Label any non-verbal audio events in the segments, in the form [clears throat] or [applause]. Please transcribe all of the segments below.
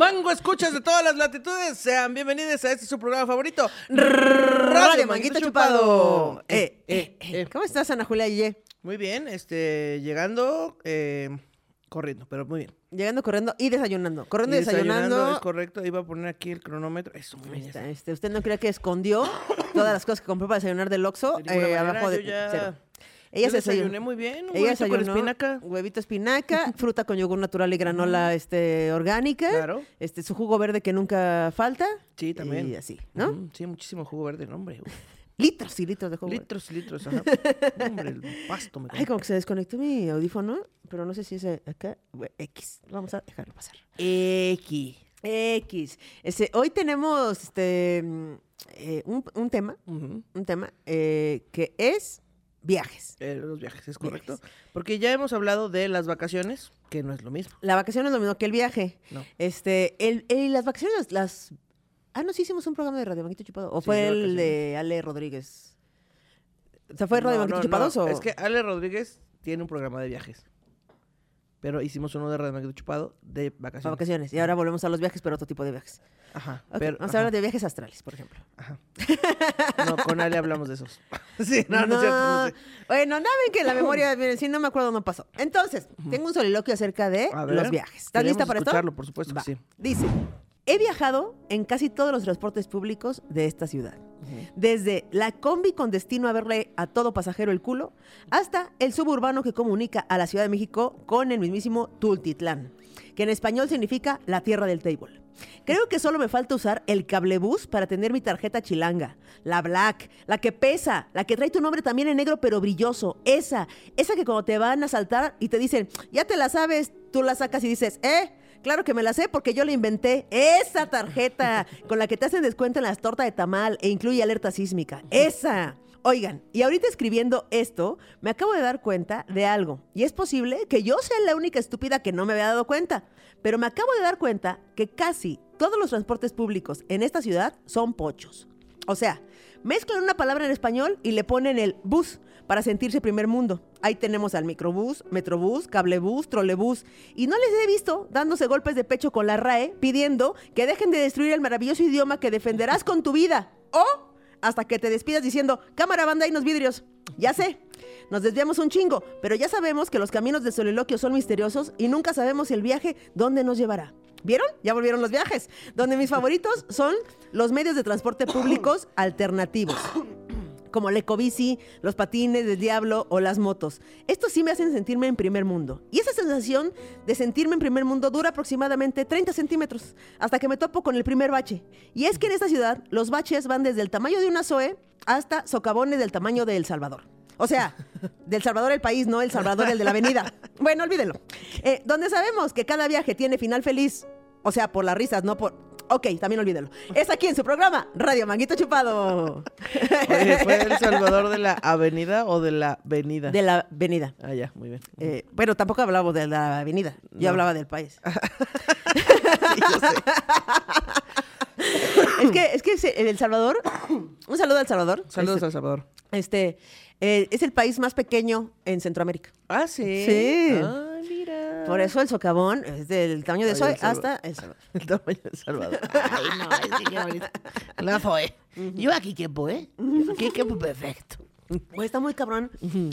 Mango, escuchas de todas las latitudes. Sean bienvenidos a este su programa favorito. Radio Manguito Chupado. Eh, Eh, eh, eh. ¿Cómo estás, Ana Julia Ye? Muy bien, este, llegando, eh, corriendo, pero muy bien. Llegando corriendo y desayunando. Corriendo y Y desayunando. Es correcto, iba a poner aquí el cronómetro. Eso, muy Ahí bien. está, este, usted no crea que escondió todas las cosas que compró para desayunar del Oxxo De eh, manera, abajo de yo ya- cero. Ella yo se desayuné desayunó. muy bien, un Ella huevito con desayunó espinaca. Huevito espinaca, fruta con yogur natural y granola este, orgánica. Claro. Este, su jugo verde que nunca falta. Sí, también. Y así, ¿no? Sí, muchísimo jugo verde, no, hombre. [laughs] Litros y litros de jugo verde. Litros y litros, ajá. [laughs] hombre, el pasto me Ay, como que se desconectó mi audífono, pero no sé si es acá. X. Vamos a dejarlo pasar. X. X. Este, hoy tenemos este, mm, eh, un, un tema, un tema eh, que es viajes. Eh, los viajes, es Viajes. correcto. Porque ya hemos hablado de las vacaciones, que no es lo mismo. La vacación es lo mismo que el viaje. No. Este, el, el- las vacaciones, las... Ah, no, sí hicimos un programa de Radio Manguito Chupado. ¿O Sí, fue el de Ale Rodríguez? O sea, ¿fue Radio No, Manguito no, Chupados no, o...? Es que Ale Rodríguez tiene un programa de viajes. Pero hicimos uno de Radio Manguito Chupado de vacaciones. vacaciones. Y ahora volvemos a los viajes, pero otro tipo de viajes. Ajá. Pero- vamos ajá, a hablar de viajes astrales, por ejemplo. ajá. No, con Ale hablamos de esos. [laughs] sí, no, no, es cierto. no sé. Bueno, que la memoria, [laughs] miren, si no me acuerdo, no pasó. Entonces, tengo un soliloquio acerca de A ver, los viajes. ¿Estás lista para esto? escucharlo, por supuesto que sí. Dice, he viajado en casi todos los transportes públicos de esta ciudad. Desde la combi con destino a verle a todo pasajero el culo, hasta el suburbano que comunica a la Ciudad de México con el mismísimo Tultitlán, que en español significa la tierra del table. Creo que solo me falta usar el cablebús para tener mi tarjeta chilanga. La black, la que pesa, la que trae tu nombre también en negro pero brilloso. Esa, esa que cuando te van a saltar y te dicen, ya te la sabes, tú la sacas y dices, ¿eh? Claro que me la sé porque yo la inventé. Esa tarjeta [laughs] con la que te hacen descuento en las tortas de tamal e incluye alerta sísmica. Esa. Oigan, y ahorita escribiendo esto, me acabo de dar cuenta de algo. Y es posible que yo sea la única estúpida que no me había dado cuenta. Pero me acabo de dar cuenta que casi todos los transportes públicos en esta ciudad son pochos. O sea, mezclan una palabra en español y le ponen el bus para sentirse primer mundo. Ahí tenemos al microbús, metrobús, cablebús, trolebús. Y no les he visto dándose golpes de pecho con la RAE pidiendo que dejen de destruir el maravilloso idioma que defenderás con tu vida. O hasta que te despidas diciendo, cámara, banda y los vidrios. Ya sé, nos desviamos un chingo, pero ya sabemos que los caminos del soliloquio son misteriosos y nunca sabemos el viaje dónde nos llevará. ¿Vieron? Ya volvieron los viajes. Donde mis favoritos son los medios de transporte públicos [coughs] alternativos. Como la ecobici, los patines del diablo o las motos. Estos sí me hacen sentirme en primer mundo. Y esa sensación de sentirme en primer mundo dura aproximadamente 30 centímetros, hasta que me topo con el primer bache. Y es que en esta ciudad los baches van desde el tamaño de una Zoe hasta socavones del tamaño de El Salvador. O sea, del Salvador el país, no El Salvador el de la avenida. Bueno, olvídelo. Eh, donde sabemos que cada viaje tiene final feliz. O sea, por las risas, no por... Ok, también olvídelo. Es aquí en su programa, Radio Manguito Chupado. Oye, ¿fue El Salvador de la avenida o de la avenida? De la avenida. Ah, ya, muy bien. Eh, bueno, tampoco hablábamos de la avenida. Yo No. hablaba del país. [laughs] Sí, yo sé. es que, es que El Salvador, un saludo al Salvador. Saludos Este, a El Salvador. este, eh, es el país más pequeño en Centroamérica. Ah, sí. Sí. Ay, mira. Por eso el socavón es del tamaño de Salvador. hasta El Salvador. [laughs] El tamaño de Salvador. Ay, no, qué bonito. [laughs] Fue. Yo aquí quepo, ¿eh? Yo aquí quepo perfecto. Güey, está muy cabrón.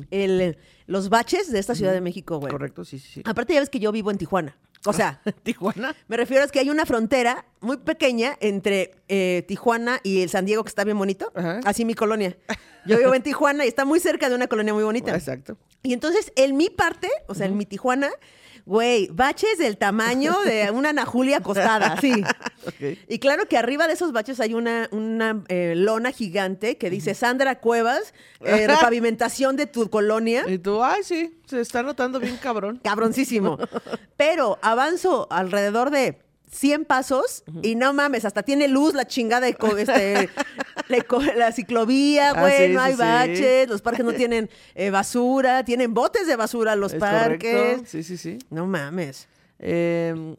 El- los baches de esta Ciudad de México, güey. Correcto, sí, sí, sí. Aparte, ya ves que yo vivo en Tijuana. O sea, [laughs] ¿Tijuana? me refiero a que hay una frontera muy pequeña entre eh, Tijuana y el San Diego, que está bien bonito. Ajá. Así mi colonia. [laughs] Yo vivo en Tijuana y está muy cerca de una colonia muy bonita. Exacto. Y entonces, en mi parte, o sea, en mi Tijuana, güey, baches del tamaño de una Ana Julia acostada. [laughs] Ok. Y claro que arriba de esos baches hay una, una eh, lona gigante que dice Sandra Cuevas, eh, [laughs] repavimentación de tu colonia. Y tú, ay, sí, se está notando bien cabrón. Cabroncísimo. [laughs] Pero avanzo alrededor de 100 pasos y no mames, hasta tiene luz la chingada de este, [laughs] la, la ciclovía, Ah, güey, sí, no hay sí. baches, los parques no [laughs] tienen eh, basura, tienen botes de basura los Es parques. correcto. Sí, sí, sí. No mames. Eh,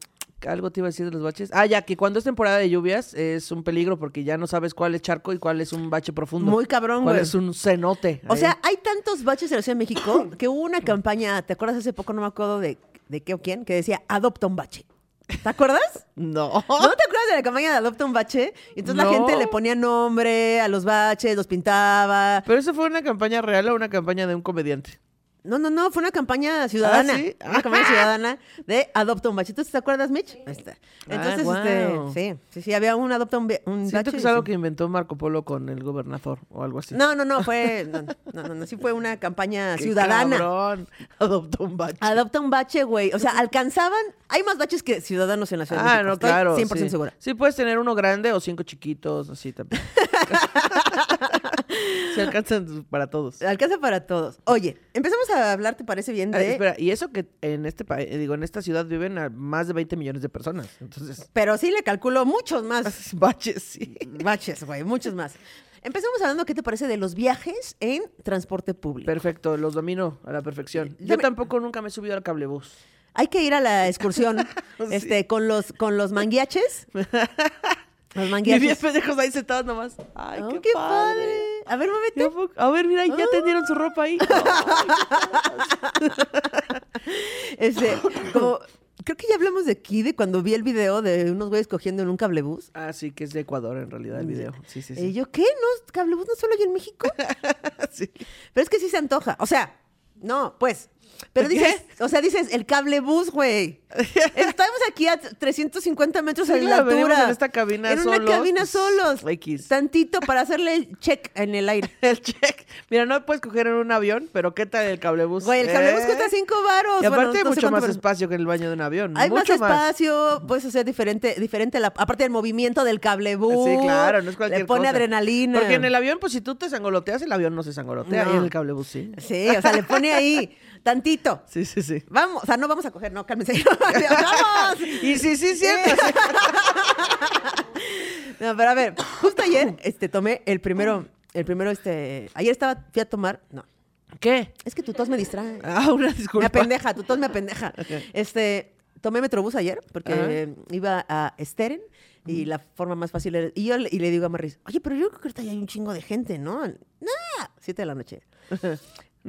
algo te iba a decir de los baches. Ah, ya, que cuando es temporada de lluvias es un peligro porque ya no sabes cuál es charco y cuál es un bache profundo. Muy cabrón, Cuál güey. es un cenote. O ahí. sea, hay tantos baches en la Ciudad de México que hubo una campaña, ¿te acuerdas hace poco? No me acuerdo de, de qué o quién, que decía, adopta un bache. ¿Te acuerdas? No. ¿No te acuerdas de la campaña de Adopta un Bache? Entonces la gente le ponía nombre a los baches, los pintaba. ¿Pero eso fue una campaña real o una campaña de un comediante? No, no, no, fue una campaña ciudadana. ¿sí? Una campaña ciudadana de Adopta un Bache. ¿Tú te acuerdas, Mitch? Ahí está. Ah, Entonces, guau. este, sí, sí, sí, había un Adopta un, un Siento Bache. que es algo sí. que inventó Marco Polo con el gobernador o algo así. No, no, no, fue. No, no, no, no, sí fue una campaña Qué ciudadana. cabrón. Adoptó un bache. Adopta un bache, güey. O sea, alcanzaban. Hay más baches que ciudadanos en la ciudad de Ah, México. no, Estoy claro. 100% sí. segura. Sí, puedes tener uno grande o cinco chiquitos, así también. [laughs] [laughs] Se alcanzan para todos. Alcanza para todos. Oye, empezamos a hablar, ¿te parece bien? Ah, De... espera, y eso que en este país, digo, en esta ciudad viven a más de 20 millones de personas. Entonces, Pero sí le calculo muchos más [laughs] baches, sí. baches, güey, muchos más. Empezamos hablando, ¿qué te parece de los viajes en transporte público? Perfecto, los domino a la perfección. Ya Yo tampoco nunca me he subido al cablebús. Hay que ir a la excursión [laughs] Sí. este, con los con los manguiaches. Los Y bien manguiaches. pendejos ahí sentados nomás. Ay, Oh, qué, qué padre. padre. A ver, muévete. Fue- A ver, mira, ya tendieron su ropa ahí. [laughs] Este, como, creo que ya hablamos de aquí, de cuando vi el video de unos güeyes cogiendo en un cablebús. ah, sí, que es de Ecuador en realidad el video. Sí, sí, Y sí. yo, ¿qué? ¿No? ¿Cablebús no solo hay en México? [laughs] Sí. Pero es que sí se antoja. O sea, no, pues. Pero ¿Qué? dices, o sea, dices, el cablebús, güey. [laughs] Estamos aquí a 350 metros Sí, de venimos altura. en esta cabina En una cabina pues, solos. X. Tantito para hacerle el check en el aire. [laughs] El check. Mira, no puedes coger en un avión, pero ¿qué tal el cablebús? Güey, el cablebús ¿Eh? cuesta 5 varos. Y aparte Bueno, hay no mucho más pero- espacio que en el baño de un avión. Hay más espacio, puedes hacer diferente, diferente la, aparte del movimiento del cablebús. Sí, claro, no es cualquier Le pone cosa. adrenalina. Porque en el avión, pues si tú te sangoloteas, el avión no se sangolotea. No. Y en el cablebús sí. Sí, o sea, le pone ahí tantito. [laughs] Sí, sí, sí. Vamos, o sea, no vamos a coger, no, cálmense. [laughs] [laughs] ¡Vamos! Y sí, sí, cierto. sí. [laughs] No, pero a ver, justo ayer este, tomé el primero, el primero, este, ayer estaba, fui a tomar, no, ¿Qué? es que tu tos me distrae. Ah, una me disculpa. apendeja, tu tos me apendeja. Este, tomé Metrobús ayer porque iba a Steren y la forma más fácil era, y yo le, y le digo a Marris, oye, pero yo creo que ahorita ya hay un chingo de gente, ¿no? Nah, siete de la noche.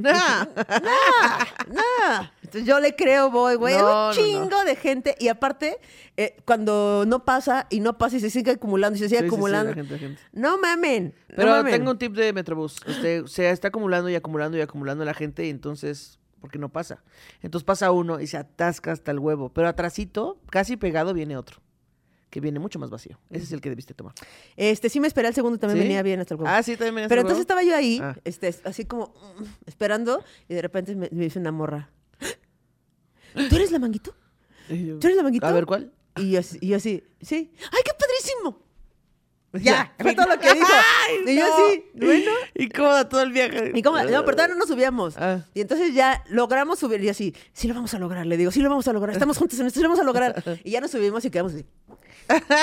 Nah. [laughs] Nah. Entonces yo le creo, voy, güey. No, un chingo de gente. Y aparte, eh, cuando no pasa y no pasa y se sigue acumulando y se sigue Sí, sí, sí, acumulando. la gente, la gente. No mamen. Pero mamen. tengo un tip de Metrobús. Este, se está acumulando y acumulando y acumulando la gente y entonces, ¿por qué no pasa? Entonces pasa uno y se atasca hasta el huevo. Pero atrasito, casi pegado, viene otro. Que viene mucho más vacío. Ese es el que debiste tomar. Este, sí me esperé al segundo, también ¿Sí? venía bien hasta el huevo. Ah, sí, también venía Pero el entonces estaba yo ahí, Ah. este, así como mm, esperando, y de repente me, me dice una morra. ¿Tú eres la manguito? ¿Tú eres la manguito? A ver, ¿cuál? Y yo, y yo así, sí. ¡Ay, qué padrísimo! [laughs] Ya, [laughs] fue todo lo que dijo. Ay, y yo no. así, bueno. Y cómoda todo el viaje. Y como, no, pero todavía no nos subíamos. Ah. Y entonces ya logramos subir. Y así, sí lo vamos a lograr. Le digo, sí lo vamos a lograr. Estamos juntos en esto, sí lo vamos a lograr. [laughs] Y ya nos subimos y quedamos así.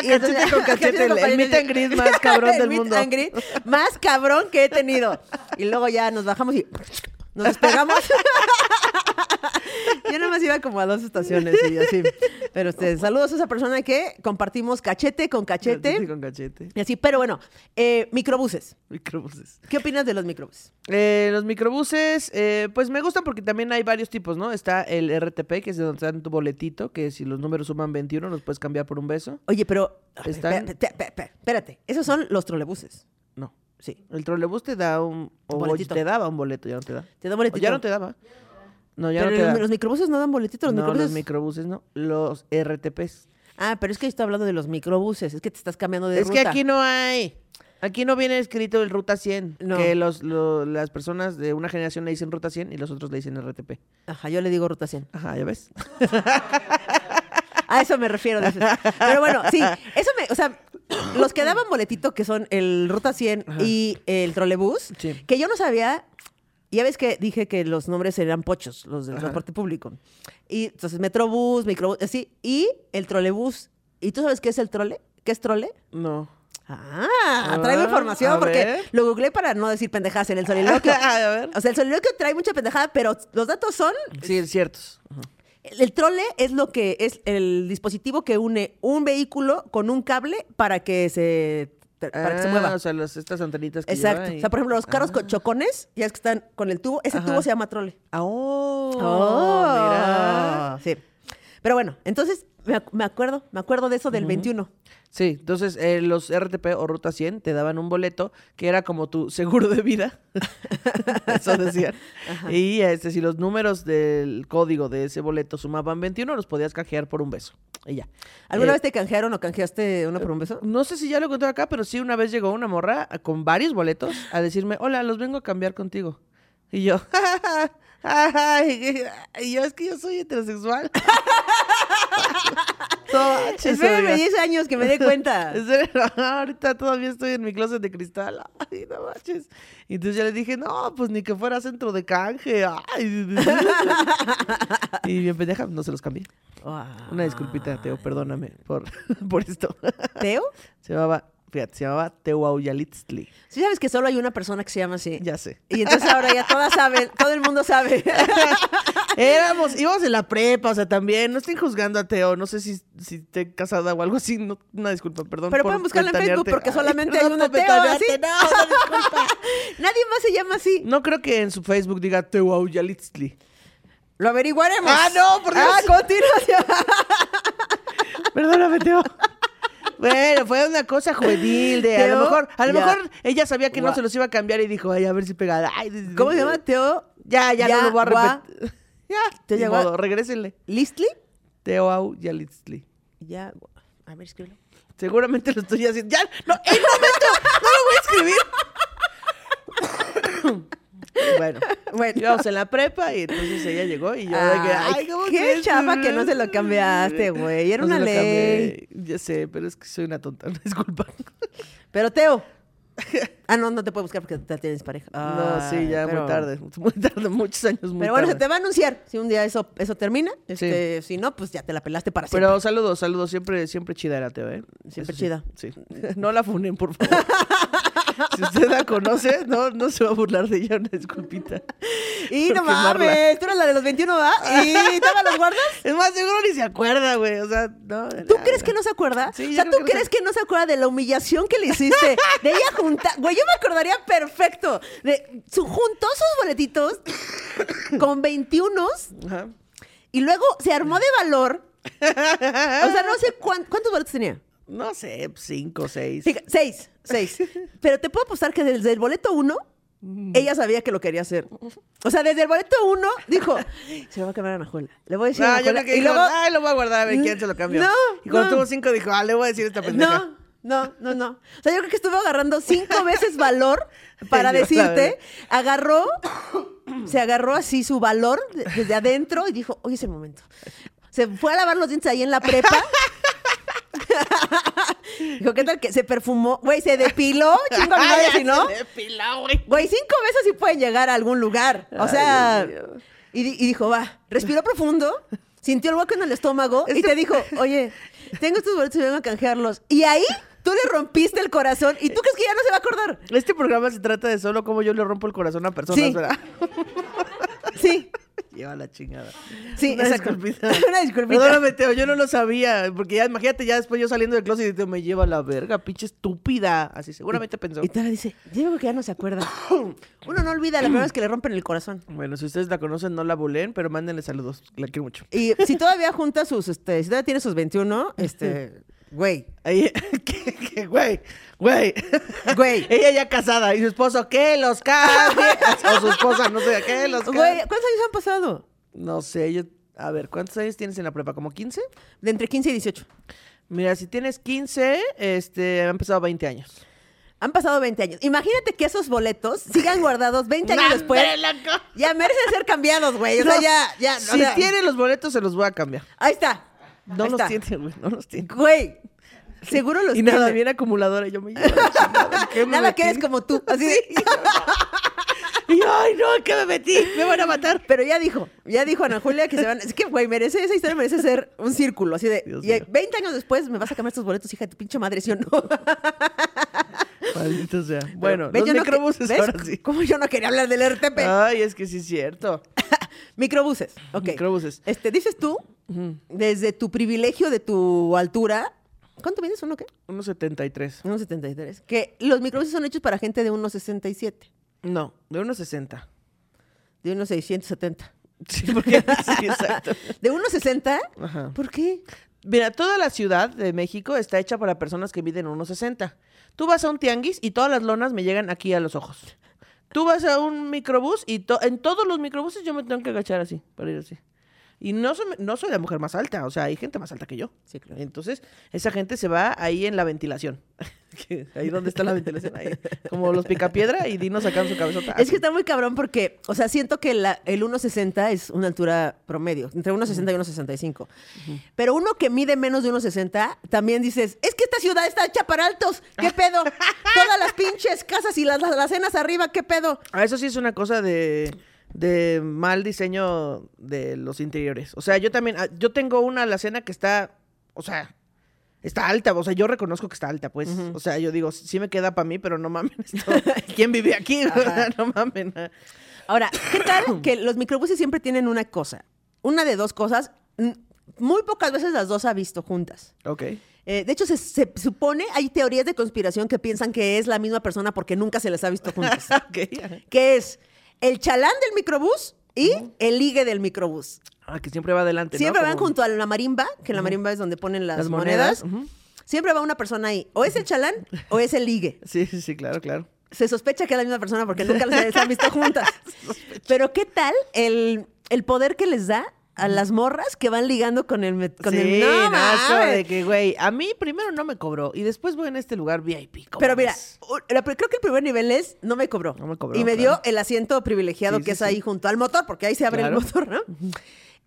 Y entonces- cachete con cachete, el, el meet and greet más cabrón El del meet mundo. and greet más cabrón que he tenido. Y luego ya nos bajamos y nos despegamos. [laughs] Yo nada más iba como a dos estaciones y así. Pero este, saludos a esa persona que compartimos cachete con cachete. con cachete. Y así, pero bueno, eh, microbuses. Microbuses. ¿Qué opinas de los microbuses? Eh, los microbuses, eh, pues me gustan porque también hay varios tipos, ¿no? Está el RTP, que es de donde te dan tu boletito, que si los números suman 21, los puedes cambiar por un beso. Oye, pero. Están- Espérate, espérate, espérate. Esos son los trolebuses. No. Sí. El trolebús te da un... O boletito. te daba un boleto, ya no te da. Te da O boletito. ya no te daba. No, ya pero no te los, da. los microbuses no dan boletito, los no, microbuses. los microbuses no. Los RTPs. Ah, pero es que estoy hablando de los microbuses. Es que te estás cambiando de es ruta. que aquí no hay. Aquí no viene escrito el Ruta 100. No. Que los, lo- las personas de una generación le dicen Ruta 100 y los otros le dicen RTP. Ajá, yo le digo ruta 100. Ajá, ¿ya ves? [laughs] A eso me refiero. dices. Pero bueno, sí, eso me, o sea, los que daban boletito, que son el Ruta 100 y el trolebús, Sí. que yo no sabía, ya ves que dije que los nombres eran pochos, los del Ajá. transporte público. Y entonces Metrobús, Microbús, así, y el trolebús. ¿Y tú sabes qué es el trole? ¿Qué es trole? No. Ah, traigo Ah, información a porque ver. lo googleé para no decir pendejadas en el soliloquio. [laughs] a ver. O sea, el soliloquio trae mucha pendejada, pero los datos son Sí, ciertos. Ajá. El, el trole es lo que es el dispositivo que une un vehículo con un cable para que se para que se Ah, mueva. O sea, las, estas antenitas que Exacto. lleva y- O sea, por ejemplo, los carros Ah. con chocones, ya es que están con el tubo, ese Ajá. tubo se llama trole. Ah, oh, mira. Sí. Pero bueno, entonces me, ac- me acuerdo, me acuerdo de eso del 21. Sí, entonces eh, los RTP o Ruta 100 te daban un boleto que era como tu seguro de vida. [laughs] Eso decían. Y este, si los números del código de ese boleto sumaban 21, los podías canjear por un beso. Y ya. ¿Alguna Eh, vez te canjearon o canjeaste uno por un beso? No sé si ya lo conté acá, pero sí una vez llegó una morra con varios boletos a decirme, hola, los vengo a cambiar contigo. Y yo, [laughs] y yo es que yo soy heterosexual. [laughs] [laughs] Espérame oiga. 10 años que me dé cuenta. [laughs] Ahorita todavía estoy en mi closet de cristal. Ay, no manches. Y entonces ya le dije, no, pues ni que fuera centro de canje. Ay. [laughs] y bien pendeja, no se los cambié. Una disculpita, Teo, perdóname por, por esto. ¿Teo? Se llamaba, fíjate, se llamaba Tehuauyalitztli. Sí sabes que solo hay una persona que se llama así. Ya sé. Y entonces ahora ya todas saben, todo el mundo sabe. [laughs] Éramos, íbamos en la prepa, o sea, también, no estén juzgando a Teo, no sé si, si esté casada o algo así, no, una disculpa, perdón. Pero por pueden buscarla en Facebook porque Ay, solamente hay una Teo ventanearte, No, [laughs] una disculpa. Nadie más se llama así. No creo que en su Facebook diga Tehuauyalitzli. Lo averiguaremos. Ah, no, por Dios. Ah, continuación. [laughs] Perdóname, Teo. Bueno, fue una cosa juvenil de a Teo, lo mejor, a lo ya. mejor ella sabía que no se los iba a cambiar y dijo, ay, a ver si pega. Ay, ¿Cómo se llama? Teo Ya, ya, Ya, no lo voy a repetir. [laughs] Ya, Teo ni ya, modo, regrésenle. Listli. Tehuauyalitzli. Ya. A ver, escríbelo. Seguramente lo estoy haciendo. ¡Ya! ¡No! ¡El momento! ¡No lo voy a escribir! [laughs] bueno, Bueno. íbamos en la prepa y entonces ella llegó y yo de que, Ay, ay, ¿cómo qué crees? chafa que no se lo cambiaste, güey. Era No se una lo ley. cambié. Ya sé, pero es que soy una tonta, [laughs] disculpa. Pero Teo. Ah, no, no te puedo buscar porque ya tienes pareja. no, sí, ya pero- muy tarde, [laughs] muy tarde, muchos años muy Pero bueno, se te va a anunciar si un día eso, eso termina. Este, Si no, pues ya te la pelaste para siempre. Pero saludos, saludos, siempre, siempre chida era Teo, ¿eh? Siempre Eso sí, chida. Sí. No la funen, por favor. [laughs] si usted la conoce, no, no se va a burlar de ella, una disculpita. y no quemarla. mames, tú eres la de los 21, ¿va? ¿Y todavía los guardas? [laughs] Es más, seguro ni se acuerda, güey. O sea, no. ¿Tú crees que no se acuerda? Sí, o sea, ¿tú que no crees se- que no se acuerda de la humillación que le hiciste? De ella juntar. Güey, yo me acordaría perfecto. De su, juntó sus boletitos [coughs] con 21 Ajá. y luego se armó de valor. O sea, no sé cuán- cuántos boletos tenía. No sé, cinco, seis. Fija- seis, seis. [laughs] Pero te puedo apostar que desde el boleto uno, ella sabía que lo quería hacer. O sea, desde el boleto uno, dijo, [laughs] se lo va a cambiar a Anajuela. Le voy a decir a No, yo Anajuela. creo que y dijo, luego, ay, lo voy a guardar a ver quién se lo cambió. No, y cuando no. tuvo cinco dijo, ah, le voy a decir a esta pendeja. no, no, no, no. O sea, yo creo que estuvo agarrando cinco veces valor [laughs] para decirte. Agarró, [coughs] se agarró así su valor de- desde adentro y dijo, hoy es el momento. Se fue a lavar los dientes ahí en la prepa. [laughs] Dijo, ¿qué tal que se perfumó? Güey, se depiló, chingo a mi [laughs] madre, Ya si no. se depiló, güey. Güey, cinco veces sí pueden llegar a algún lugar. O sea, y, di- y dijo, va, respiró profundo, sintió el hueco en el estómago y te dijo, oye, tengo estos boletos y vengo a canjearlos. Y ahí tú le rompiste el corazón y tú crees que ya no se va a acordar. Este programa se trata de solo cómo yo le rompo el corazón a personas, Sí. ¿verdad? [laughs] Sí, Lleva la chingada. sí, Una exacto. disculpita. [laughs] Una disculpita. Perdóname, Teo, yo no lo sabía. Porque ya, imagínate, ya después yo saliendo del closet y Teo me lleva la verga, pinche estúpida. Así seguramente pensó. Y Tara dice, yo creo que ya no se acuerda. [coughs] Uno no olvida, la primera vez que le rompen el corazón. Bueno, si ustedes la conocen, no la bulen, pero mándenle saludos. La quiero mucho. Y si todavía junta sus, este, si todavía tiene sus 21, este, [laughs] güey, que- [laughs] que, güey, güey. Güey. [laughs] Ella ya casada y su esposo, ¿qué? Los cambie. [laughs] o su esposa, no sé, ¿qué? Los cambie. güey, ¿cuántos años han pasado? No sé, yo. A ver, ¿cuántos años tienes en la prepa? ¿Como 15? De entre 15 y 18. Mira, si tienes 15, este, han pasado 20 años. Han pasado 20 años. Imagínate que esos boletos sigan guardados 20 años después. Ya merecen ser cambiados, güey. O sea, ya, ya. o Si sea, tiene los boletos, se los voy a cambiar. Ahí está. No Ahí los está. güey, no los tiene. Güey. Seguro los Y nada, bien acumuladora. Yo me llevo. [laughs] ¿Qué me Nada que eres como tú. [laughs] Así de- [laughs] Y yo, ay, no, ¿qué me metí? Me van a matar. Pero ya dijo, ya dijo Ana Julia que se van. Es que, güey, merece, esa historia merece ser un círculo. Así de. Dios y mío. 20 años después me vas a cambiar estos boletos, hija de tu pinche madre, ¿sí o no? Maldito sea. Bueno, ¿Ves? los Yo no que- microbuses ¿ves? ahora sí. Como yo no quería hablar del RTP. Ay, es que sí es cierto. [laughs] Microbuses. Ok. Microbuses. Este, dices tú, desde tu privilegio de tu altura. ¿Cuánto mides uno qué? Unos 73. 1.73. Que los microbuses son hechos para gente de 1.67. No, de unos 60. De 1.670. Sí, porque [laughs] sí, exacto. [laughs] ¿De 1,60? Ajá. ¿Por qué? Mira, toda la ciudad de México está hecha para personas que miden 1,60. Tú vas a un tianguis y todas las lonas me llegan aquí a los ojos. Tú vas a un microbús y en todos los microbuses yo me tengo que agachar así, para ir así. Y no soy, no soy la mujer más alta, o sea, hay gente más alta que yo. Sí, claro. Entonces, esa gente se va ahí en la ventilación. [laughs] Ahí donde está la ventilación, ahí. Como los picapiedra y Dino sacando su cabezota. Es que está muy cabrón porque, o sea, siento que la- el 1,60 es una altura promedio, entre 1,60 y 1,65. Pero uno que mide menos de 1,60, también dices, es que esta ciudad está hecha para altos, ¿qué pedo? [laughs] Todas las pinches casas y las, las, las cenas arriba, ¿qué pedo? Ah, Eso sí es una cosa de, de mal diseño de los interiores. O sea, yo también, ah, yo tengo una alacena que está, o sea, está alta. O sea, yo reconozco que está alta, pues. O sea, yo digo, sí me queda para mí, pero no mamen [laughs] esto. [laughs] ¿Quién vive aquí? [laughs] no mamen. ah. Ahora, ¿qué tal que los microbuses siempre tienen una cosa? Una de dos cosas. Muy pocas veces las dos ha visto juntas. Ok. Eh, de hecho, se, se supone, hay teorías de conspiración que piensan que es la misma persona porque nunca se les ha visto juntas. ok. que es el chalán del microbús y el ligue del microbús. Ah, que siempre va adelante, ¿no? Siempre van Como junto a la marimba, que la marimba es donde ponen las, las monedas. Siempre va una persona ahí. O es el chalán [laughs] o es el ligue. Sí, sí, sí, claro, claro. Se sospecha que es la misma persona porque nunca les han visto [laughs] juntas. Pero ¿qué tal el, el poder que les da a las morras que van ligando con el... Con sí, el no, no, de que, güey, a mí primero no me cobró y después voy en este lugar VIP. ¿cómo Pero mira, la- creo que el primer nivel es no me cobró. No me cobró, Y me claro. dio el asiento privilegiado Sí, que sí, es ahí junto al motor, porque ahí se abre Claro. el motor, ¿no?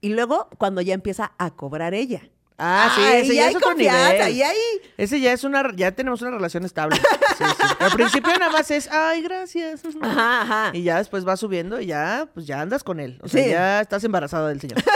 Y luego cuando ya empieza a cobrar ella. Ah, sí, Ahí ese ya hay es otro confianza, nivel. ahí hay- Ese ya es una, ya tenemos una relación estable. Sí, sí. Al principio nada más es, ay, gracias. [laughs] Ajá, ajá. Y ya después va subiendo y ya, pues ya andas con él. O sea, Sí. ya estás embarazada del señor. [laughs]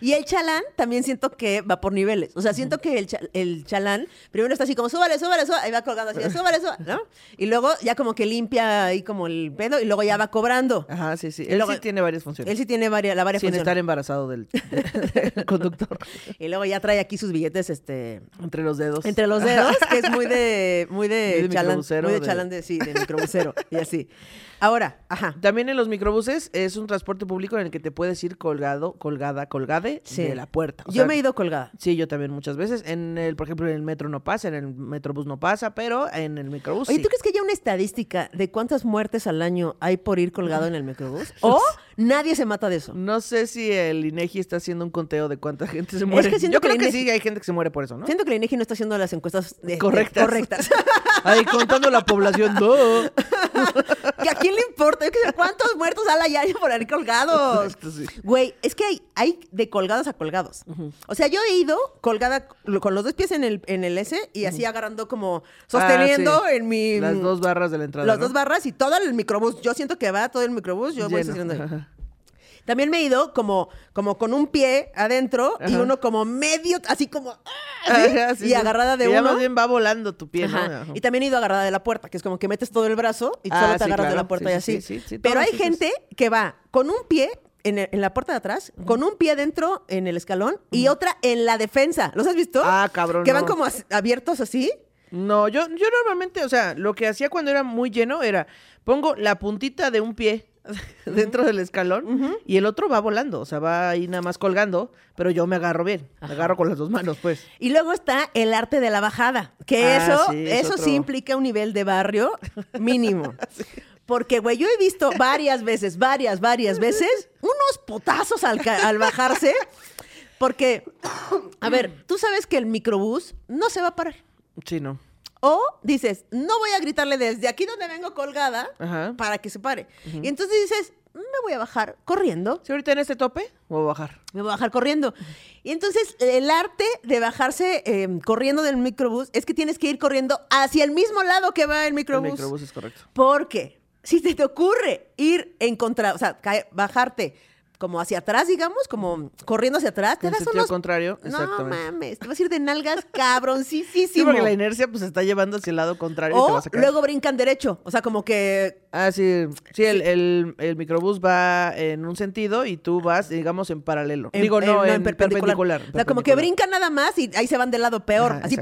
Y el chalán también siento que va por niveles. O sea, siento que el, cha- el chalán primero está así como, súbale, súbale, súbale. Ahí va colgando así, súbale, súbale, ¿no? Y luego ya como que limpia ahí como el pedo y luego ya va cobrando. Ajá, sí, sí. Y Él luego- sí tiene varias funciones. Él sí tiene varias, la varias Sin funciones. estar embarazado del, [laughs] del conductor. [laughs] Y luego ya trae aquí sus billetes, este... Entre los dedos. Entre los dedos, que es muy de, muy de, [laughs] Muy de chalán, muy de de- chalán de, sí, de microbusero, y así. [laughs] Ahora, ajá. También en los microbuses es un transporte público en el que te puedes ir colgado, colgada, colgade Sí. de la puerta. O Yo sea, me he ido colgada. Sí, yo también muchas veces. En el, por ejemplo, en el metro no pasa, en el metrobús no pasa, pero en el microbús Oye, sí. ¿tú crees que haya una estadística de cuántas muertes al año hay por ir colgado en el microbús? [laughs] ¿O nadie se mata de eso? No sé si el INEGI está haciendo un conteo de cuánta gente se muere. que siento Yo que creo que INEGI sí, hay gente que se muere por eso, ¿no? Siento que el INEGI no está haciendo las encuestas de- de- Correctas. correctas. [laughs] Ahí contando la población, no. [laughs] ¿Que ¿A quién le importa? ¿Cuántos muertos al año por ahí colgados? Exacto, sí. Güey, es que hay, hay de colgados a colgados. O sea, yo he ido colgada con los dos pies en el, en el S y así agarrando como sosteniendo Ah, sí. en mi... Las dos barras de la entrada. Las ¿no? dos barras y todo el microbús. Yo siento que va todo el microbús, yo voy Lleno. haciendo ahí. También me he ido como, como con un pie adentro y uno como medio, así como... ¡ah! Ajá, sí, y sí. agarrada de Y ya uno. más bien va volando tu pie, ¿no? Y también he ido agarrada de la puerta, que es como que metes todo el brazo y Ah, solo te agarras de la puerta y sí, así. sí, sí, sí, Pero hay gente que va con un pie en, el- en la puerta de atrás, con un pie dentro en el escalón y otra en la defensa. ¿Los has visto? Ah, cabrón, Que van no. como as- abiertos así. No, yo, yo normalmente, o sea, lo que hacía cuando era muy lleno era, pongo la puntita de un pie [laughs] dentro del escalón y el otro va volando, o sea, va ahí nada más colgando, pero yo me agarro bien, me agarro con las dos manos, pues. Y luego está el arte de la bajada, que Ah, eso, sí, es eso otro. sí implica un nivel de barrio [laughs] mínimo. Porque, güey, yo he visto varias veces, varias, varias veces, unos putazos al, al bajarse. Porque, a ver, tú sabes que el microbús no se va a parar. Sí, no. O dices, no voy a gritarle desde aquí donde vengo colgada Ajá. para que se pare. Y entonces dices, me voy a bajar corriendo. ¿Sí ahorita en este tope? ¿O bajar? Me voy a bajar corriendo. Y entonces el arte de bajarse eh, corriendo del microbús es que tienes que ir corriendo hacia el mismo lado que va el El microbús. microbús es correcto. Porque si te, te ocurre ir en contra, o sea, bajarte como hacia atrás, digamos, como corriendo hacia atrás, te En sentido unos... contrario, No exactamente. mames, te vas a ir de nalgas [laughs] cabroncísimo. Sí, porque la inercia pues se está llevando hacia el lado contrario y te o vas a caer. luego brincan derecho. O sea, como que Ah, sí, sí, el, el, el microbús va en un sentido y tú vas, digamos, en paralelo. En- Digo, no, en- en, perpendicular. O sea, como que brincan nada más y ahí se van del lado peor. Ajá, así.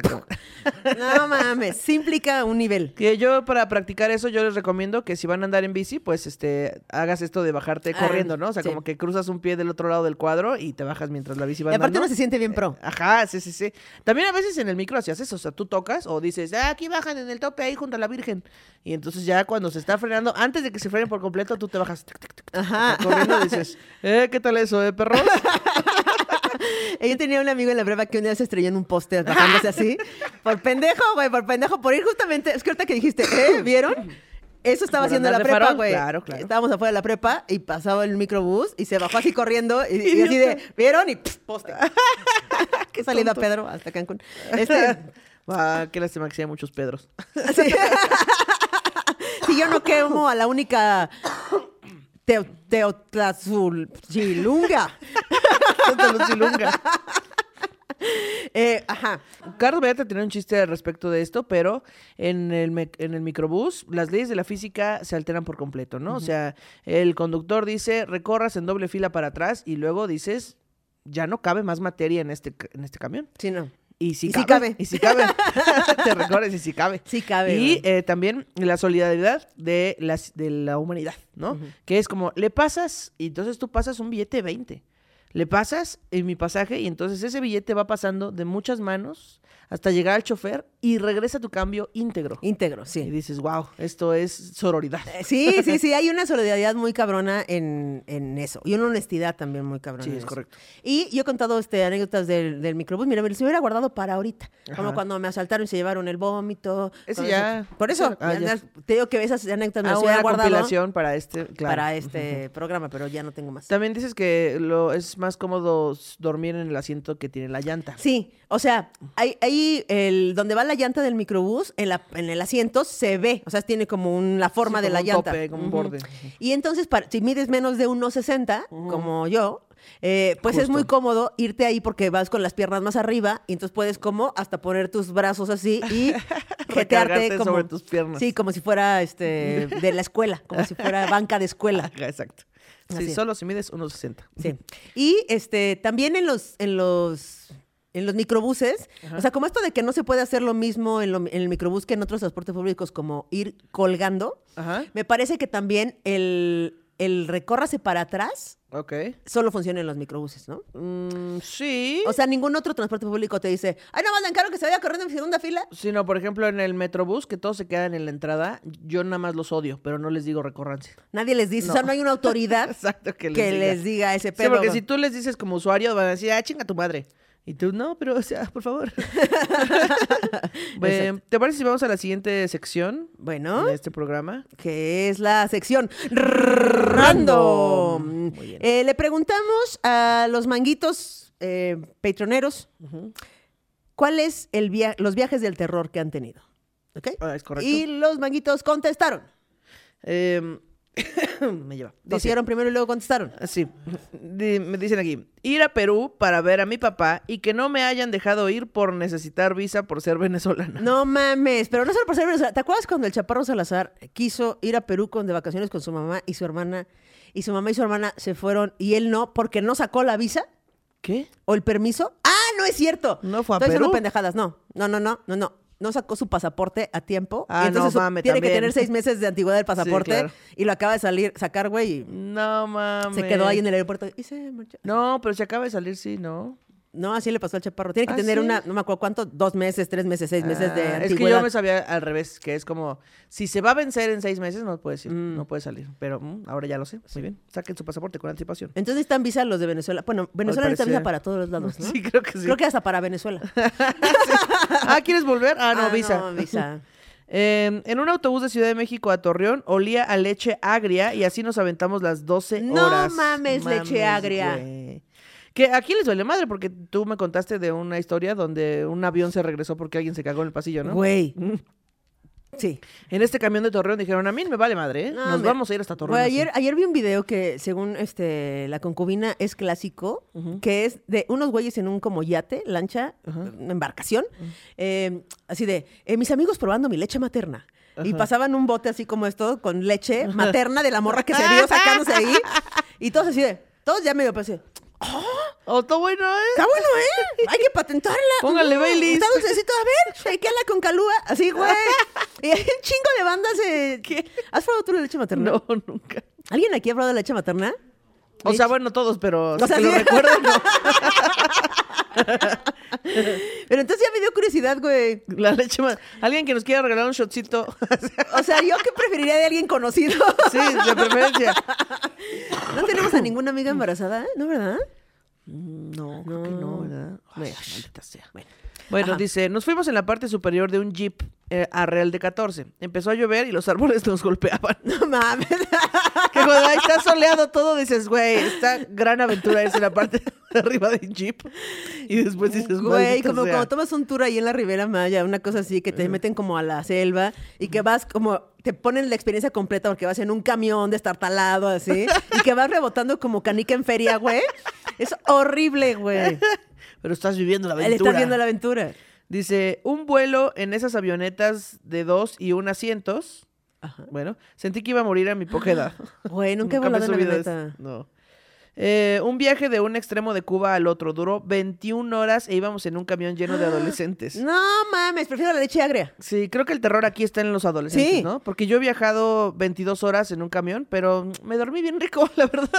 No mames, sí implica un nivel. Que yo para practicar eso yo les recomiendo que si van a andar en bici, pues este hagas esto de bajarte Ah, corriendo, ¿no? O sea, sí. como que cruzas un pie del otro lado del cuadro y te bajas mientras la bici va Y aparte andando. uno se siente bien pro. Ajá, sí, sí, sí. También a veces en el micro hacías eso, o sea, tú tocas o dices, ah, aquí bajan en el tope ahí junto a la Virgen. Y entonces ya cuando se está frenando, antes de que se frenen por completo, tú te bajas tic, tic, tic, Ajá. corriendo y dices, eh, ¿qué tal eso, eh, perros? Eh, [laughs] Yo tenía un amigo en la prueba que un día se estrelló en un poste bajándose así. Por pendejo, güey, por pendejo, por ir justamente. Es que ahorita que dijiste, ¿eh? ¿Vieron? Eso estaba haciendo en la prepa, güey. claro, claro. Estábamos afuera de la prepa y pasaba el microbús y se bajó así corriendo y, [laughs] y así de, ¿vieron? Y pff, poste. [laughs] Qué [laughs] salida. Pedro, hasta Cancún. Este, Ah, qué lástima que sí hay muchos Pedros. sí. si yo no quemo a la única teo, teotlazulchilunga. [laughs] Eh, ajá. Carlos Vallarta tenía un chiste al respecto de esto, pero en el, en el microbús las leyes de la física se alteran por completo, ¿no? O sea, el conductor dice, recorras en doble fila para atrás y luego dices, ya no cabe más materia en este, en este camión. Sí, no. Y si Y cabe. cabe. Y si cabe. [laughs] [laughs] Te recorres y si cabe. Sí cabe. Y eh, también la solidaridad de, las, de la humanidad, ¿no? Que es como, le pasas y entonces tú pasas un billete de 20. Le pasas en mi pasaje y entonces ese billete va pasando de muchas manos hasta llegar al chofer y regresa tu cambio íntegro. Íntegro, Y sí. dices, wow, esto es sororidad. Eh, Sí, sí, sí, hay una solidaridad muy cabrona en, en eso. Y una honestidad también muy cabrona. Sí, en es eso. correcto. Y yo he contado este, anécdotas del, del microbús. Mira, me los hubiera guardado para ahorita. Como cuando me asaltaron y se llevaron el vómito. Todo ya- eso. Por eso, ah, ya te digo que esas anécdotas me Ah, las hubiera guardado compilación para este, claro. para este programa, pero ya no tengo más. También dices que lo es más cómodo dormir en el asiento que tiene la llanta. Sí, o sea, ahí, el, donde va la llanta del microbús, en, la, en el asiento se ve, o sea, tiene como un- la forma Sí, de como la un llanta. tope, como un borde. Y entonces, para- si mides menos de 1,60, como yo, eh, pues es muy cómodo irte ahí porque vas con las piernas más arriba y entonces puedes como hasta poner tus brazos así y [laughs] jetearte como sobre tus piernas. Sí, como si fuera este de la escuela, como si fuera banca de escuela. Exacto. Sí, solo si mides 1.60. Sí. Y este también en los en los en los microbuses, o sea, como esto de que no se puede hacer lo mismo en, lo- en el microbús que en otros transportes públicos, como ir colgando, Ajá. me parece que también el, el recórrase para atrás Ok. solo funciona en los microbuses, ¿no? Mm, sí. O sea, ningún otro transporte público te dice, ay, más le encargo que se vaya corriendo en segunda fila. Sí, no, por ejemplo, en el Metrobús, que todos se quedan en la entrada, yo nada más los odio, pero no les digo recórranse. Nadie les dice, o No. sea, no hay una autoridad [laughs] Exacto, que les que diga. les diga ese Sí, pedo. porque si tú les dices como usuario, van a decir, ah, chinga tu madre. Y tú, no, pero, o sea, por favor. [laughs] ¿Te parece si vamos a la siguiente sección Bueno, de este programa? que es la sección random. Muy bien. Eh, le preguntamos a los manguitos eh, patroneros cuáles el via- los viajes del terror que han tenido. ¿Ok? Ah, es correcto. Y los manguitos contestaron. Eh, [coughs] me lleva. Dice, Hicieron primero y luego contestaron. Sí, Di- me dicen aquí, ir a Perú para ver a mi papá y que no me hayan dejado ir por necesitar visa por ser venezolana. No mames, pero no solo por ser venezolano. ¿Te acuerdas cuando el Chaparro Salazar quiso ir a Perú con de vacaciones con su mamá y su hermana? Y su mamá y su hermana se fueron y él no, porque no sacó la visa ¿Qué? o el permiso. ¡Ah, no es cierto! ¿No fue a Estoy Perú? pendejadas. No, no, no, no, no, no. No sacó su pasaporte a tiempo. Ah, y entonces no mames, tiene que tener seis meses de antigüedad del pasaporte. claro. Y lo acaba de salir, sacar, güey, No mames. se quedó ahí en el aeropuerto y se marchó. No, pero se acaba de salir, sí, ¿no? No, así le pasó al Chaparro. Tiene que ¿Ah, tener sí? una, no me acuerdo cuánto, dos meses, tres meses, seis meses de Ah, antigüedad. Es que yo me sabía al revés, que es como, si se va a vencer en seis meses, no puede, ir, Mm. no puede salir. Pero mm, ahora ya lo sé, muy bien. Saquen su pasaporte con anticipación. Entonces están visa los de Venezuela. Bueno, Venezuela necesita visa para todos los lados, ¿no? [laughs] Sí, creo que sí. Creo que hasta para Venezuela. [laughs] [laughs] [laughs] Ah, ¿quieres volver? Ah, no, Ah, visa. no, visa. [laughs] Eh, en un autobús de Ciudad de México a Torreón olía a leche agria y así nos aventamos las 12 No horas. mames, leche agria. güey. Que aquí les duele madre porque tú me contaste de una historia donde un avión se regresó porque alguien se cagó en el pasillo, ¿no? Güey. Sí. En este camión de Torreón dijeron, a mí me vale madre, ¿eh? No, Nos vamos a ir hasta Torreón. Así". ayer, ayer vi un video que, según este la concubina, es clásico, que es de unos güeyes en un como yate, lancha, embarcación, eh, así de, eh, mis amigos probando mi leche materna. Y pasaban un bote así como esto, con leche materna de la morra que se vio sacándose ahí. [laughs] Y todos así de, todos ya medio pues, Oh, está bueno, ¿eh? Está bueno, ¿eh? [laughs] Hay que patentarla. Póngale Baileys. Está dulcecito. A ver, shakeala con calúa. Así, güey. [laughs] Y hay un chingo de bandas. eh, ¿Has probado tú la leche materna? No, nunca. ¿Alguien aquí ha probado la leche materna? O sea, bueno, todos, pero O sea, que lo recuerdo, no. [laughs] [laughs] Pero entonces ya me dio curiosidad, güey. La leche más. Alguien que nos quiera regalar un shotcito. [laughs] O sea, yo que preferiría de alguien conocido. sí, de preferencia. No tenemos a ninguna amiga embarazada, ¿no, verdad? No, creo que no, ¿verdad? Ay, maldita sea. Bueno. Bueno, Ajá. dice, nos fuimos en la parte superior de un jeep eh, a Real de 14. Empezó a llover y los árboles [laughs] nos golpeaban. [laughs] No mames. [laughs] Que cuando ahí está soleado todo, dices, güey, esta gran aventura es en la parte de arriba de un jeep. Y después dices, Güey, "Maldita como sea". cuando tomas un tour ahí en la Ribera Maya, una cosa así, que te meten como a la selva y que vas como, te ponen la experiencia completa porque vas en un camión destartalado así y que vas rebotando como canica en feria, güey. Es horrible, güey. Pero estás viviendo la Él aventura. está viendo la aventura. Dice, un vuelo en esas avionetas de dos y un asientos. Bueno, sentí que iba a morir a mi poca edad. [laughs] Güey, nunca he me volado en avioneta. No. Eh, un viaje de un extremo de Cuba al otro duró 21 horas e íbamos en un camión lleno de [gasps] adolescentes. No mames, prefiero la leche agria. Sí, creo que el terror aquí está en los adolescentes, Sí. ¿no? Porque yo he viajado 22 horas en un camión, pero me dormí bien rico, [laughs] la verdad.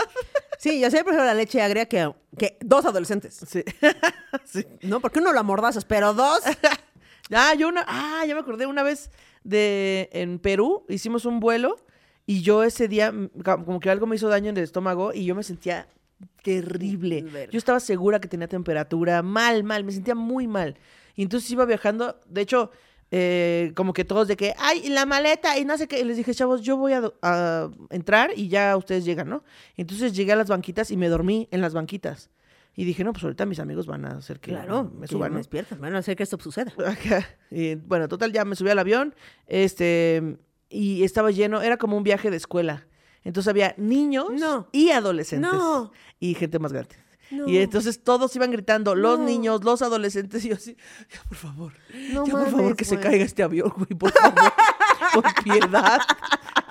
Sí, yo sé, prefiero la leche agria que, que dos adolescentes. Sí. [laughs] sí. No, porque uno lo amordazas, pero dos. [laughs] Ah, yo una, ah, ya me acordé una vez de en Perú hicimos un vuelo y yo ese día mm, como que algo me hizo daño en el estómago y yo me sentía terrible. Verga. Yo estaba segura que tenía temperatura, mal, mal, me sentía muy mal. Y entonces iba viajando, de hecho, eh, como que todos de que, ay, la maleta y no sé qué. Y les dije, chavos, yo voy a, a entrar y ya ustedes llegan, ¿no? Entonces llegué a las banquitas y me dormí en las banquitas. Y dije, no, pues ahorita mis amigos van a hacer que Claro, me suban, me ¿no? despiertas. Van a hacer que esto suceda. Y, bueno, total, ya me subí al avión, este, y estaba lleno, era como un viaje de escuela. Entonces había niños No. y adolescentes. No. Y gente más grande. No. Y entonces todos iban gritando, los niños, los adolescentes, y yo así, ya por favor, ya por favor que se caiga este avión, güey, por favor, [laughs] por piedad,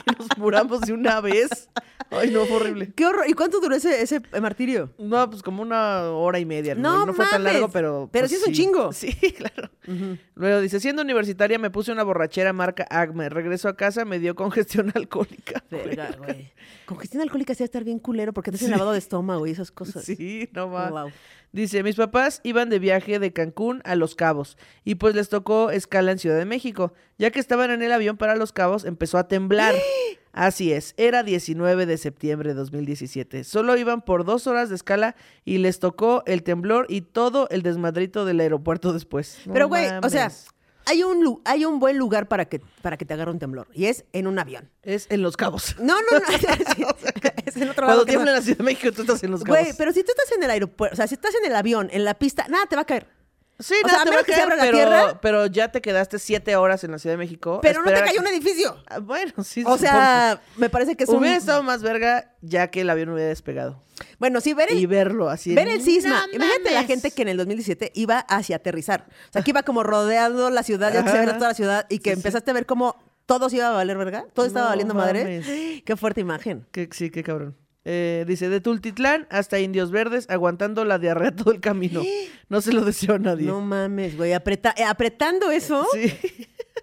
que nos muramos de una vez. Ay, no, fue horrible. Qué horror. ¿Y cuánto duró ese, ese martirio? No, pues como una hora y media. No, No no fue tan largo, pero. Pero pues, sí es un chingo. [laughs] Sí, claro. Luego dice: Siendo universitaria, me puse una borrachera marca Acme. Regreso a casa, me dio congestión [laughs] alcohólica. Verga, güey. Congestión alcohólica sí va a estar bien culero porque te hacen lavado de estómago y esas cosas. Sí, no va. Wow. Dice, mis papás iban de viaje de Cancún a Los Cabos y pues les tocó escala en Ciudad de México. Ya que estaban en el avión para Los Cabos, empezó a temblar. [gasps] [laughs] Así es, era 19 de septiembre de 2017. Solo iban por dos horas de escala y les tocó el temblor y todo el desmadrito del aeropuerto después. No Pero, güey, o sea, hay un, lu- hay un buen lugar para que, para que te agarre un temblor y es en un avión. Es en Los Cabos. No, no, no. [laughs] es en otro Cuando lado. que no. tiembla en la Ciudad de México, tú estás en Los Cabos. Güey, pero si tú estás en el aeropuerto, o sea, si estás en el avión, en la pista, nada te va a caer. Sí, o sea, a menos que se abra la pero, tierra. pero ya te quedaste siete horas en la Ciudad de México. Pero no te cayó que- un edificio. Ah, Bueno, sí. O supongo. sea, me parece que es un... Hubiera estado más verga ya que el avión hubiera despegado. Bueno, sí, ver el, Y verlo así. ver el sisma. ¡No Imagínate la gente que en el 2017 iba hacia aterrizar. O sea, que iba como rodeando la ciudad, ya que se veía toda la ciudad y que Sí, sí. empezaste a ver cómo todo se iba a valer, ¿verdad? Todo estaba No valiendo madre. [gasps] Qué fuerte imagen. Sí, qué cabrón. Eh, dice, de Tultitlán hasta Indios Verdes, aguantando la diarrea [laughs] todo el camino. [gasps] No se lo deseo a nadie. No mames, güey. apreta- eh, apretando eso. Sí. [laughs]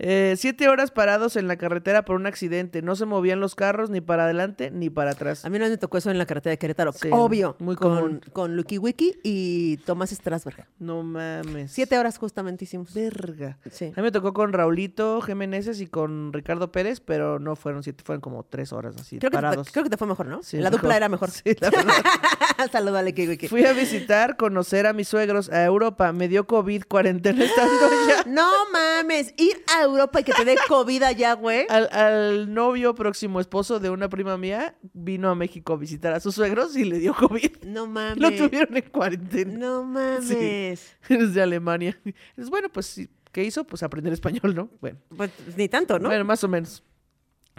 Eh, siete horas parados en la carretera por un accidente. No se movían los carros ni para adelante ni para atrás. A mí no me tocó eso en la carretera de Querétaro. Sí, Obvio. muy con, común. con Lucky Wiki y Tomás Strasberg. No mames. Siete horas justamente hicimos. Verga. Sí. A mí me tocó con Raulito Jiménez y con Ricardo Pérez, pero no fueron siete, fueron como tres horas así, Creo que, te, parados. creo que te fue mejor, ¿no? Sí, la dupla era mejor. Sí, la. [laughs] Saludos a Lucky Wiki. Fui a visitar, conocer a mis suegros a Europa. Me dio COVID, cuarentena estando allá. No mames, ir a Europa y que te dé COVID allá, güey. Al, al novio próximo esposo de una prima mía vino a México a visitar a sus suegros y le dio COVID. No [laughs] mames. Lo tuvieron en cuarentena. No mames. [laughs] Desde Alemania. Es bueno, pues sí, ¿Qué hizo? Pues aprender español, ¿no? Bueno, Pues ni tanto, ¿no? bueno, más o menos.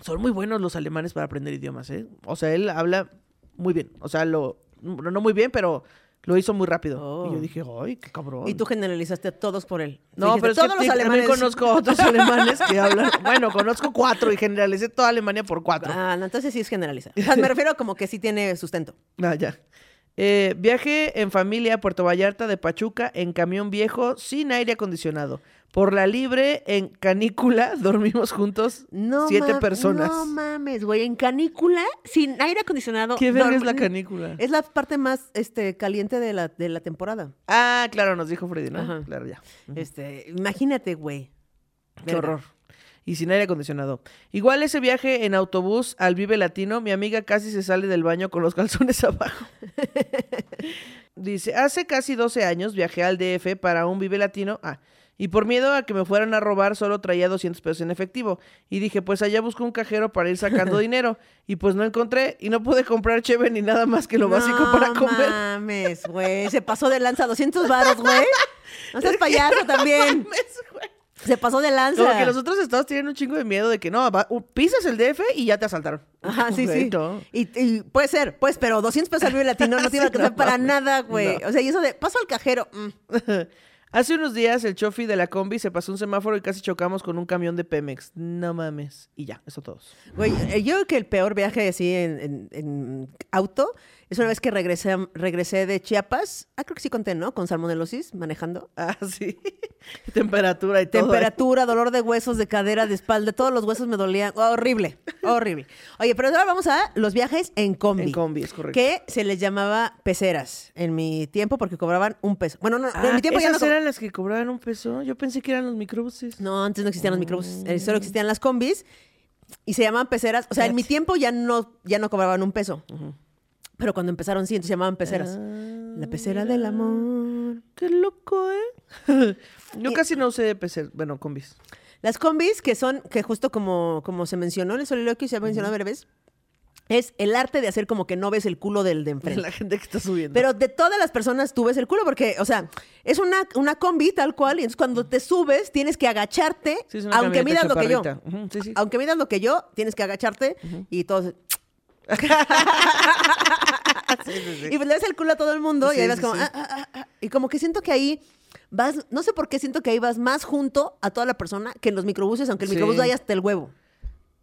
Son muy buenos los alemanes para aprender idiomas, ¿eh? O sea, él habla muy bien. O sea, lo no no muy bien, pero lo hizo muy rápido. Oh. Y yo dije, ay, qué cabrón. y tú generalizaste a todos por él. No, Dijiste, pero es que todos los alemanes. también conozco a otros [laughs] alemanes que hablan. Bueno, conozco cuatro y generalicé toda Alemania por cuatro. Ah, no, entonces sí es generalizar. [laughs] O sea, me refiero como que sí tiene sustento. Ah, ya. Eh, viaje en familia a Puerto Vallarta de Pachuca en camión viejo sin aire acondicionado. Por la libre en canícula [laughs] dormimos juntos No siete personas. No mames, güey. En canícula, sin aire acondicionado. ¿Qué verga es la canícula? Es la parte más este, caliente de la, de la temporada. Ah, claro, nos dijo Freddy, ¿no? Ajá. Claro, ya. Este, imagínate, güey. Qué horror. Y sin aire acondicionado. Igual ese viaje en autobús al Vive Latino, mi amiga casi se sale del baño con los [laughs] calzones abajo. Dice, hace casi 12 años viajé al DF para un Vive Latino. Ah, y por miedo a que me fueran a robar, solo traía 200 pesos en efectivo. Y dije, pues allá busco un cajero para ir sacando [laughs] dinero. Y pues no encontré y no pude comprar cheve ni nada más que lo básico no para comer. mames, güey. Se pasó de lanza 200 varos, güey. [laughs] No seas payaso también. Mames, güey. Se pasó de lanza. Como que los otros estados tienen un chingo de miedo de que no, va- pisas el DF y ya te asaltaron. Ajá, [laughs] sí, sí. no. Y, y puede ser, pues, pero 200 pesos al Vive Latino no te iba a [laughs] alcanzar no para mames. nada, güey. No. O sea, y eso de paso al cajero. mm. [laughs] Hace unos días el chofi de la combi se pasó un semáforo y casi chocamos con un camión de Pemex. No mames. Y ya, eso todos. Güey, eh, yo creo que el peor viaje así en, en- en auto es una vez que regresé, regresé de Chiapas. Ah, creo que sí conté, ¿no? Con salmonelosis, manejando. [laughs] Ah, sí. Temperatura y todo. Temperatura, dolor de huesos, de cadera, de espalda, todos los huesos me dolían. horrible, horrible. Oye, pero ahora vamos a los viajes en combi. En combi, es correcto. Que se les llamaba peceras en mi tiempo porque cobraban un peso. Bueno, no, Ah, en mi tiempo ya no. ¿Esas co- eran las que cobraban un peso? Yo pensé que eran los microbuses. No, antes no existían los microbuses, solo existían las combis y se llamaban peceras. O sea, en mi tiempo ya no, ya no cobraban un peso. Pero cuando empezaron sí, entonces se llamaban peceras. La pecera del amor. Qué loco, ¿eh? [laughs] Yo casi no usé PC, bueno, combis. Las combis, que son, que justo como, como se mencionó en el soliloquio y se ha mencionado varias veces, es el arte de hacer como que no ves el culo del de enfrente. [laughs] La gente que está subiendo. Pero de todas las personas tú ves el culo porque, o sea, es una, una combi tal cual y entonces cuando te subes tienes que agacharte, Sí, aunque midas lo que yo. sí, sí. Aunque midas lo que yo, tienes que agacharte y todo. [laughs] Sí, sí, sí. Y pues le ves el culo a todo el mundo y ahí vas como... "Ah, ah, ah, ah". Y como que siento que ahí vas... No sé por qué siento que ahí vas más junto a toda la persona que en los microbuses, aunque el microbús vaya hasta el huevo.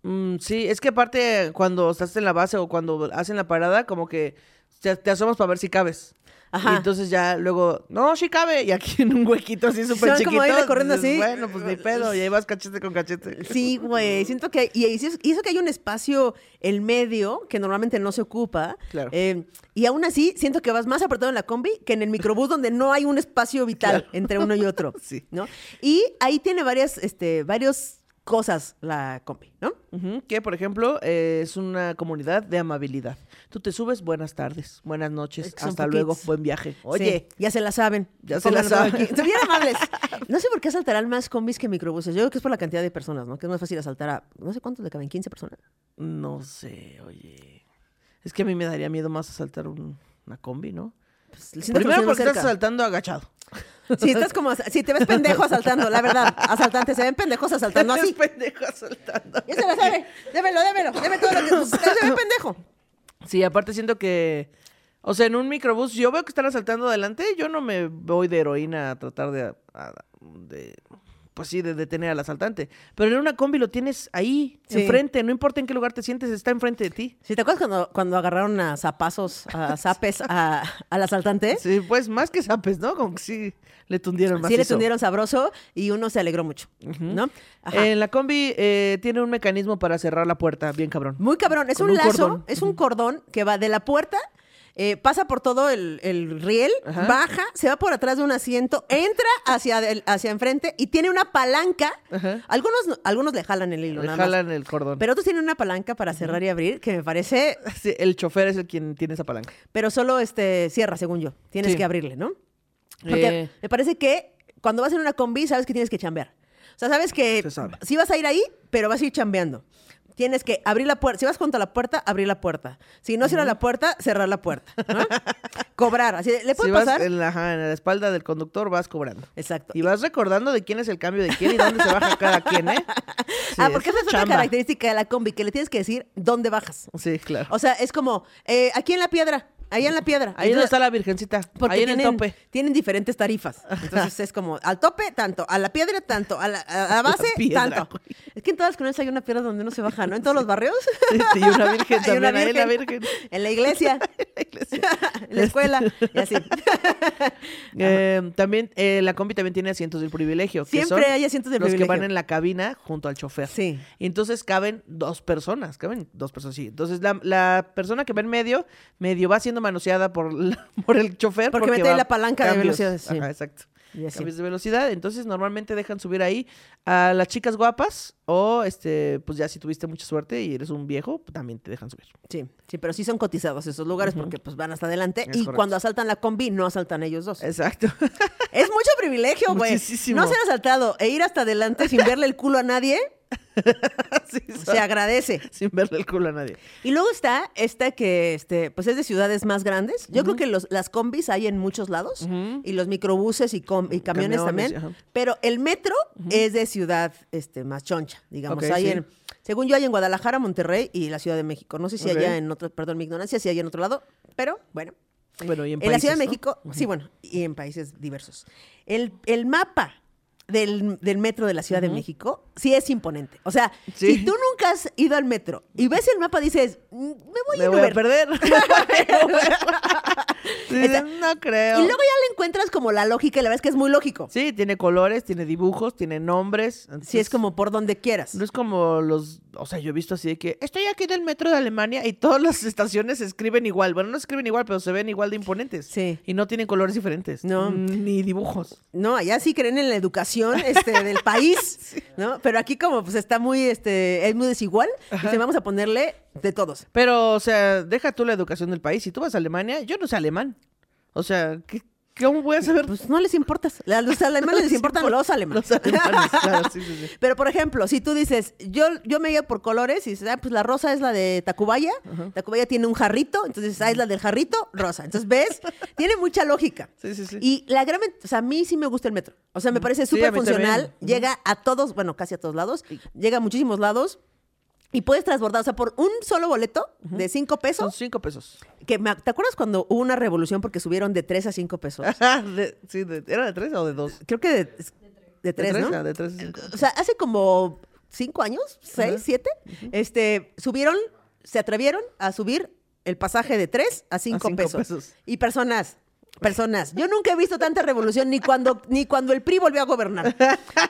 Mm, sí, es que aparte cuando estás en la base o cuando hacen la parada, como que te, te asomas para ver si cabes. Ajá. Y entonces ya luego, no, sí cabe. Y aquí en un huequito así súper chiquito. como dices, así. Bueno, pues ni pedo. Y ahí vas cachete con cachete. Sí, güey. Siento que... Y, y eso y eso que hay un espacio en medio que normalmente no se ocupa. Claro. eh, y aún así, siento que vas más apretado en la combi que en el microbús donde no hay un espacio vital Claro. entre uno y otro. [laughs] Sí. ¿no? Y ahí tiene varias, este, varias cosas la combi, ¿no? Que, por ejemplo, eh, es una comunidad de amabilidad. Tú te subes, buenas tardes, buenas noches, hasta luego, poquitos. buen viaje. Oye, Sí, ya se la saben. Ya se la saben. Son bien amables. [laughs] No sé por qué asaltarán más combis que microbuses. Yo creo que es por la cantidad de personas, ¿no? Que es más fácil asaltar a, no sé cuántos le caben, 15 personas. no sé, oye. Es que a mí me daría miedo más asaltar un- una combi, ¿no? Pues, Primero porque estás asaltando agachado. Si estás como, si te ves pendejo asaltando, la verdad, asaltante, se ven pendejos asaltando así. pendejo asaltando. Ya se la sabe, démelo, démelo, deme todo lo que, pues, se ve pendejo. Sí, aparte siento que, o sea, en un microbús, yo veo que están asaltando adelante, yo no me voy de heroína a tratar de, a- de pues sí, de detener al asaltante. Pero en una combi lo tienes ahí, Sí. enfrente, no importa en qué lugar te sientes, está enfrente de ti. ¿Sí te acuerdas cuando, cuando agarraron a zapazos, a [laughs] zapes a- al asaltante? Sí, pues más que sapes, ¿no? Como que sí le tundieron más. Sí le tundieron sabroso y uno se alegró mucho, ¿no? Ajá. En la combi eh, tiene un mecanismo para cerrar la puerta, bien cabrón. Muy cabrón. Es un, un lazo, cordón. es un cordón que va de la puerta, eh, pasa por todo el, el riel, Ajá. baja, se va por atrás de un asiento, entra hacia, el- hacia enfrente y tiene una palanca. Ajá. Algunos, no- algunos le jalan el hilo, Le nada más. jalan el cordón. Pero otros tienen una palanca para cerrar y abrir que me parece, Sí, el chofer es el quien tiene esa palanca. pero solo este cierra, según yo. Tienes Sí. que abrirle, ¿no? Porque Eh. me parece que cuando vas en una combi sabes que tienes que chambear. O sea, sabes que sabe. sí vas a ir ahí, pero vas a ir chambeando. Tienes que abrir la puerta. Si vas contra la puerta, abrir la puerta. Si no cierra la puerta, cerrar la puerta. ¿no? [laughs] cobrar. Así ¿le puede si vas pasar? en la, ajá, en la espalda del conductor, vas cobrando. Exacto. Y vas recordando de quién es el cambio de quién y dónde se baja cada quien, ¿eh? [laughs] Sí, ah, porque esa es otra característica de la combi, que le tienes que decir dónde bajas. Sí, claro. O sea, es como, eh, aquí en la piedra, allá en la piedra. Ahí donde está la virgencita. Porque ahí en tienen, el tope. tienen diferentes tarifas. Entonces es como, al tope, tanto, a la piedra, tanto, a la, a [laughs] la base, piedra, tanto. güey. Es que en todas las colonias hay una piedra donde no se baja, ¿no? En todos los barrios. [laughs] y una virgen [laughs] Hay una también. Ahí la virgen. virgen. En la iglesia, La iglesia. en la escuela, y así. Eh, también eh, la combi también tiene asientos del privilegio. que Siempre son hay asientos de los privilegio. que van en la cabina junto al chofer. Sí. Y entonces caben dos personas, caben dos personas, sí. Entonces la, la persona que va en medio, medio va siendo manoseada por, la- [laughs] por el chofer. Porque mete va la palanca de velocidad, sí. Ajá, exacto. Y así. Cambios de velocidad. Entonces normalmente dejan subir ahí a las chicas guapas o, este, pues ya si tuviste mucha suerte y eres un viejo, pues, también te dejan subir. Sí, sí, pero sí son cotizados esos lugares porque pues van hasta adelante Es y correcto. cuando asaltan la combi no asaltan ellos dos. Exacto. [laughs] Es mucho privilegio, güey. No ser asaltado e ir hasta adelante sin verle el culo a nadie [laughs] Sí, se agradece. sin verle el culo a nadie. Y luego está esta que este, pues es de ciudades más grandes. Yo creo que los, las combis hay en muchos lados y los microbuses y, com- y camiones, Camiones, también. ajá. Pero el metro es de ciudad este, más choncha, digamos. Hay sí. en, según yo, hay en Guadalajara, Monterrey y la Ciudad de México. No sé si Ok. allá en otro, perdón mi ignorancia, si hay en otro lado, pero bueno. Bueno, y en, En la Ciudad de. México, sí, bueno, y en países diversos. El, el mapa del, del metro de la Ciudad de México sí es imponente. O sea, Sí. si tú nunca has ido al metro y ves el mapa, dices, "Mm, me voy Me voy a Uber". perder. [laughs] [laughs] Sí, no creo. Y luego ya le encuentras como la lógica y la verdad es que es muy lógico. Sí, tiene colores, tiene dibujos, tiene nombres. Sí, entonces, es como por donde quieras. No es como los... O sea, yo he visto así de que estoy aquí en el metro de Alemania y todas las estaciones se escriben igual. Bueno, no se escriben igual, pero se ven igual de imponentes. Sí. Y no tienen colores diferentes. No. Ni dibujos. No, allá sí creen en la educación este, del país, [laughs] ¿no? Pero aquí como pues está muy, este, es muy desigual, dice, vamos a ponerle de todos. Pero, o sea, deja tú la educación del país. Si tú vas a Alemania, yo no sé alemán. O sea, ¿qué, ¿cómo voy a saber? Pues no les importa. A los [laughs] alemanes les importan los alemanes. Los alemanes, claro, sí, sí, sí. [laughs] Pero, por ejemplo, si tú dices, yo, yo me guío por colores y dices, ah, pues la rosa es la de Tacubaya, Tacubaya tiene un jarrito, entonces, ah, es la del jarrito, rosa. Entonces, ¿ves? [laughs] tiene mucha lógica. Sí, sí, sí. Y la gran, o sea, a mí sí me gusta el metro. O sea, me parece súper funcional. Llega a todos, bueno, casi a todos lados. Llega a muchísimos lados. Y puedes transbordar, o sea, por un solo boleto de cinco Son pesos. cinco pesos. Que me- ¿Te acuerdas cuando hubo una revolución porque subieron de tres a cinco pesos? [laughs] De- sí, de- ¿Era de tres o de dos? Creo que de, de De tres, tres, ¿no? ah, de tres a cinco. O sea, hace como cinco años, seis, siete, este, subieron, se atrevieron a subir el pasaje de tres a cinco, cinco pesos. pesos. Y personas, personas, yo nunca he visto tanta revolución ni cuando, ni cuando el PRI volvió a gobernar.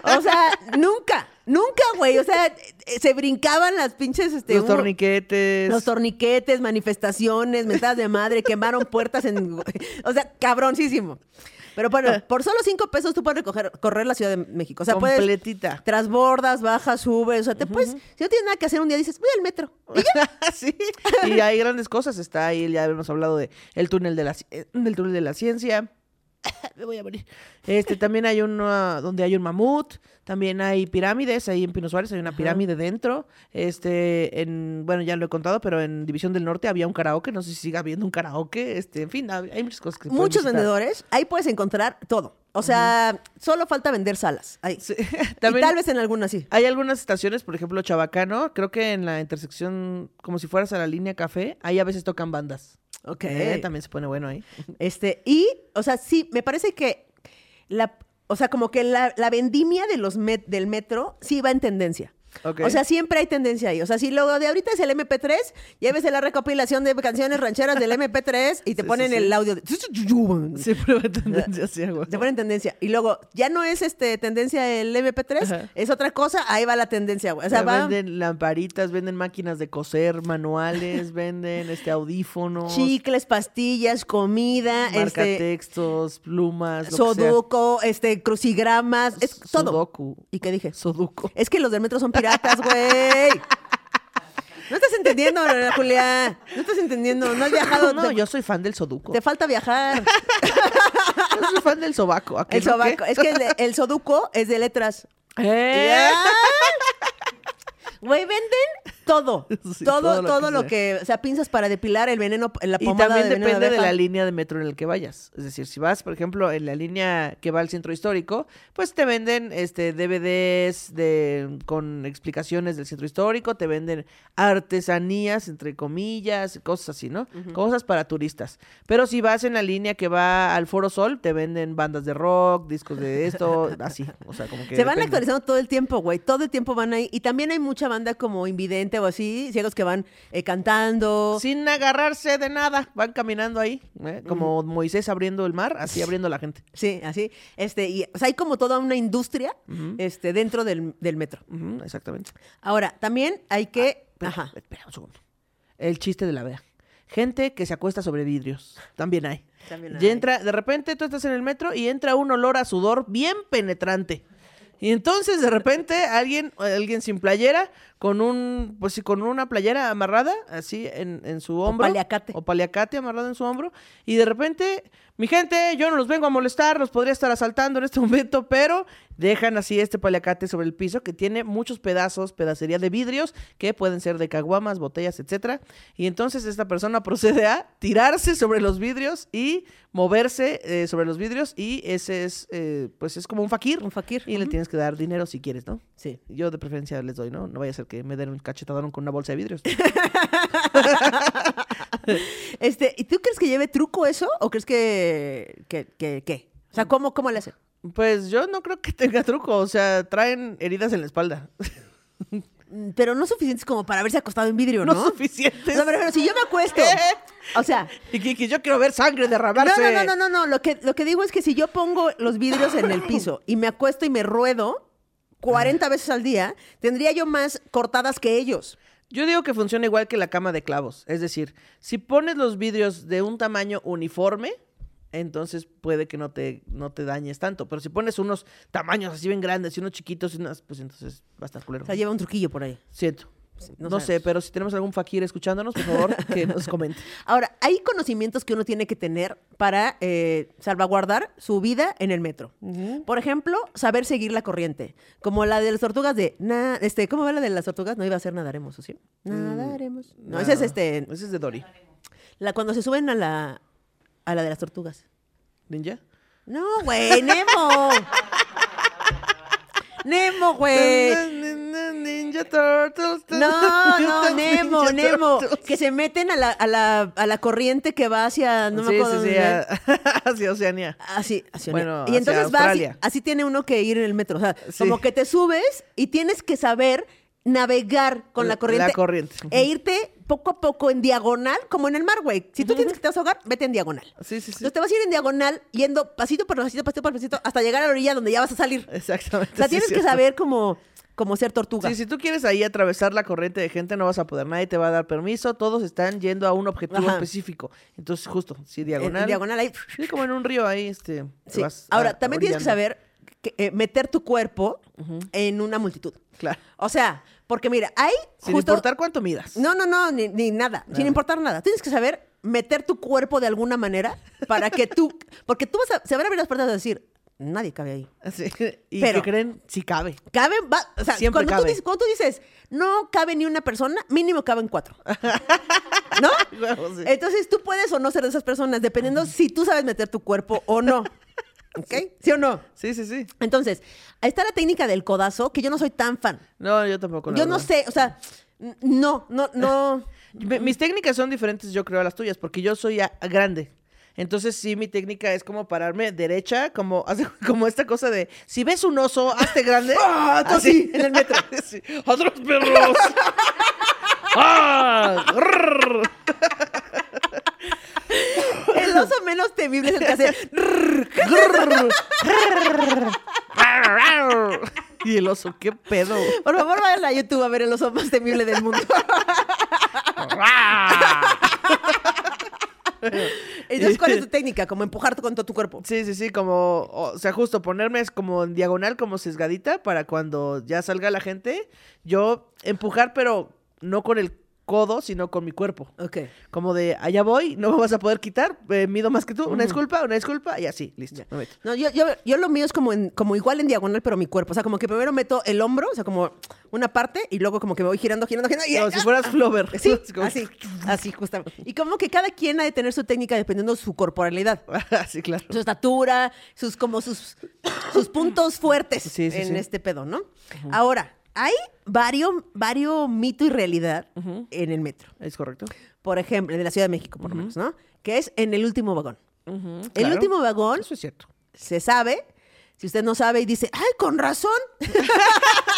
O sea, nunca, nunca, güey. O sea, eh, se brincaban las pinches, este, Los torniquetes. los torniquetes, manifestaciones, mentadas de madre, quemaron puertas en... O sea, cabroncísimo. Pero bueno, por solo cinco pesos tú puedes recoger, correr la Ciudad de México. O sea, puedes... completita. Transbordas, bajas, subes. O sea, te puedes... Si no tienes nada que hacer un día, dices, voy al metro. [laughs] sí. Y hay grandes cosas. Está ahí, ya hemos hablado de el túnel de la, eh, del túnel de la ciencia. [laughs] Me voy a morir. Este, también hay uno donde hay un mamut. También hay pirámides. Ahí en Pino Suárez hay una pirámide dentro. Este, en, bueno, ya lo he contado, pero en División del Norte había un karaoke. No sé si sigue habiendo un karaoke. Este, en fin, hay muchas cosas que Muchos vendedores. Ahí puedes encontrar todo. O sea, solo falta vender salas. Ahí. Sí. [laughs] Y tal vez en algunas sí. hay algunas estaciones, por ejemplo, Chabacano. Creo que en la intersección, como si fueras a la línea café, ahí a veces tocan bandas. Ok. Eh, también se pone bueno ahí. Este, y, o sea, sí, me parece que la, o sea, como que la, la vendimia de los met- del metro sí va en tendencia. O sea, siempre hay tendencia ahí. O sea, si lo de ahorita es el MP3, ya ves la recopilación de canciones rancheras del MP3 y te Sí, ponen sí, sí. el audio de... Siempre va en tendencia así, güey. Se pone en tendencia. Y luego, ya no es este tendencia el MP3, Ajá. es otra cosa, ahí va la tendencia, güey. O sea, va Venden lamparitas, venden máquinas de coser, manuales, [laughs] venden este audífonos, chicles, pastillas, comida, este, marcatextos, plumas, lo que sea. soduco, este, crucigramas, es todo. Sudoku. ¿Y qué dije? Sudoku. Es que los del metro son [laughs] piratas, güey. No estás entendiendo, Julia. No estás entendiendo. No has viajado. No, te, yo soy fan del Sudoku. te falta viajar. Yo soy fan del sobaco. ¿a qué El sobaco. Es que el, el soduco es de letras. ¡Eh! Güey, venden Todo, [laughs] Sí, todo, todo todo, lo que lo sea. que, o sea, pinzas para depilar el veneno, la Y pomada también de veneno depende de la línea de metro en el que vayas. Es decir, si vas, por ejemplo, en la línea que va al centro histórico, pues te venden este DVDs de con explicaciones del centro histórico, te venden artesanías, entre comillas, cosas así, ¿no? Cosas para turistas. Pero si vas en la línea que va al Foro Sol, te venden bandas de rock, discos de esto, [laughs] así. O sea, como que Se van depende. actualizando todo el tiempo, güey. Todo el tiempo van ahí. Y también hay mucha banda como invidente o así, ciegos que van eh, cantando. Sin agarrarse de nada, van caminando ahí, ¿eh? como Moisés abriendo el mar, así abriendo la gente. Sí, así. Este, y, o sea, hay como toda una industria este, dentro del, del metro. Exactamente. Ahora, también hay que. Espera, Ajá. espera un segundo. El chiste de la vea. Gente que se acuesta sobre vidrios. También hay. También Y hay. entra, de repente tú estás en el metro y entra un olor a sudor bien penetrante. Y entonces de repente alguien, alguien sin playera, con un, pues sí, con una playera amarrada, así en, en su hombro. paliacate. O paliacate amarrado en su hombro. Y de repente, mi gente, yo no los vengo a molestar, los podría estar asaltando en este [laughs] momento, pero dejan así este paliacate sobre el piso que tiene muchos pedazos, pedacería de vidrios, que pueden ser de caguamas, botellas, etcétera. Y entonces esta persona [laughs] procede a tirarse sobre los vidrios y moverse eh, sobre los vidrios y ese es, eh, pues es como un fakir. Un fakir, Y le tienes que dar dinero si quieres, ¿no? Sí. Yo de preferencia les doy, ¿no? No vaya a ser que me den un cachetadón con una bolsa de vidrios. [laughs] Este, ¿y tú crees que lleve truco eso? ¿O crees que. que, que qué? O sea, ¿cómo, cómo le hacen? Pues yo no creo que tenga truco, o sea, traen heridas en la espalda. Mm, Pero no suficientes como para haberse acostado en vidrio, No, ¿no? suficientes. No, pero, pero si yo me acuesto. [laughs] O sea. Y que, que yo quiero ver sangre No, derramarse. no, no, no, no, no. Lo que, lo que digo es que si yo pongo los vidrios en el piso y me acuesto y me ruedo 40 veces al día, tendría yo más cortadas que ellos. Yo digo que funciona igual que la cama de clavos. Es decir, si pones los vidrios de un tamaño uniforme, entonces puede que no te, no te dañes tanto. Pero si pones unos tamaños así bien grandes y unos chiquitos, y unas, pues entonces va a estar culero. O sea, lleva un truquillo por ahí. Siento. No No, sé, pero si tenemos algún fakir escuchándonos, por favor, [laughs] que nos comente. Ahora, hay conocimientos que uno tiene que tener para eh, salvaguardar su vida en el metro. Por ejemplo, saber seguir la corriente. Como la de las tortugas de... Na, este, ¿Cómo va la de las tortugas? No iba a ser nadaremos, ¿o sí? Nadaremos. No, ese es este... Ese es de Dory. La, cuando se suben a la, a la de las tortugas. ¿Ninja? No, güey, Nemo. [laughs] Nemo, güey. Ninja Turtles. No, no, Nemo, [laughs] Ninja Nemo. Turtles. Que se meten a la, a la, a la corriente que va hacia. No me acuerdo sí, sí, a- [laughs] hacia Oceanía. Así, así. Bueno, y hacia entonces va así, tiene uno que ir en el metro. O sea, Sí. como que te subes y tienes que saber navegar con la La corriente. corriente. E irte poco a poco en diagonal, como en el mar, güey. Si tú tienes que te vas a ahogar, vete en diagonal. Sí, sí, sí. Entonces te vas a ir en diagonal, yendo pasito por pasito, pasito por pasito, hasta llegar a la orilla donde ya vas a salir. Exactamente. O sea, sí, tienes que cierto. saber cómo, cómo ser tortuga. Sí, si tú quieres ahí atravesar la corriente de gente, no vas a poder. Nadie te va a dar permiso. Todos están yendo a un objetivo Ajá. específico. Entonces, justo, sí, diagonal. En, diagonal ahí. Sí, como en un río ahí, este. te Sí. vas Ahora, a- también tienes que saber que, eh, meter tu cuerpo en una multitud. Claro. O sea, porque mira, hay Sin justo... importar cuánto midas. No, no, no, ni, ni nada, sin importar nada. Tienes que saber meter tu cuerpo de alguna manera para que tú... Porque tú vas a... Se van a abrir las puertas y decir, nadie cabe ahí. Y Pero- que creen, si cabe. Caben, va, o sea, Siempre cuando, Tú cabe. dices, cuando tú dices, no cabe ni una persona, mínimo caben cuatro. [laughs] ¿No? Sí. Entonces tú puedes o no ser de esas personas, dependiendo si tú sabes meter tu cuerpo o no. [laughs] ¿Ok? ¿Sí o no? Sí, sí, sí. Entonces, ahí está la técnica del codazo, que yo no soy tan fan. No, yo tampoco. yo no sé, o sea, no, no, no. [laughs] Mi- Mis técnicas son diferentes, yo creo, a las tuyas, porque yo soy grande. Entonces, sí, mi técnica es como pararme derecha, como, [laughs] como esta cosa de, si ves un oso, hazte grande. [laughs] ¡Ah! Tú así, en el metro. [laughs] Sí. ¡Otros perros! ¡Ah! El oso menos temible es el que hace. Y el oso, qué pedo. Por favor, vayan a YouTube a ver el oso más temible del mundo. [laughs] Entonces, ¿cuál es tu técnica? Como empujarte con todo tu cuerpo. Sí, sí, sí, como, o sea, justo ponerme es como en diagonal, como sesgadita, para cuando ya salga la gente, yo empujar, pero no con el codo, sino con mi cuerpo. Ok. Como de, allá voy, no me vas a poder quitar, eh, mido más que tú, una disculpa, una disculpa, y así, listo. me. No, yo, yo, yo lo mío es como, en- como igual en diagonal, pero mi cuerpo. O sea, como que primero meto el hombro, o sea, como una parte, y luego como que me voy girando, girando, girando. Y, si fueras Flover. Sí, [laughs] Así así, justamente. Y como que cada quien ha de tener su técnica dependiendo de su corporalidad. [laughs] sí, claro. Su estatura, sus como sus, sus puntos fuertes Sí, sí, en sí. este pedo, ¿no? Ahora, hay varios, varios mito y realidad en el metro. ¿Es correcto? Por ejemplo, de la Ciudad de México, por lo menos, ¿no? Que es en el último vagón. El Claro. último vagón Eso es cierto. se sabe. Si usted no sabe y dice, ay, con razón.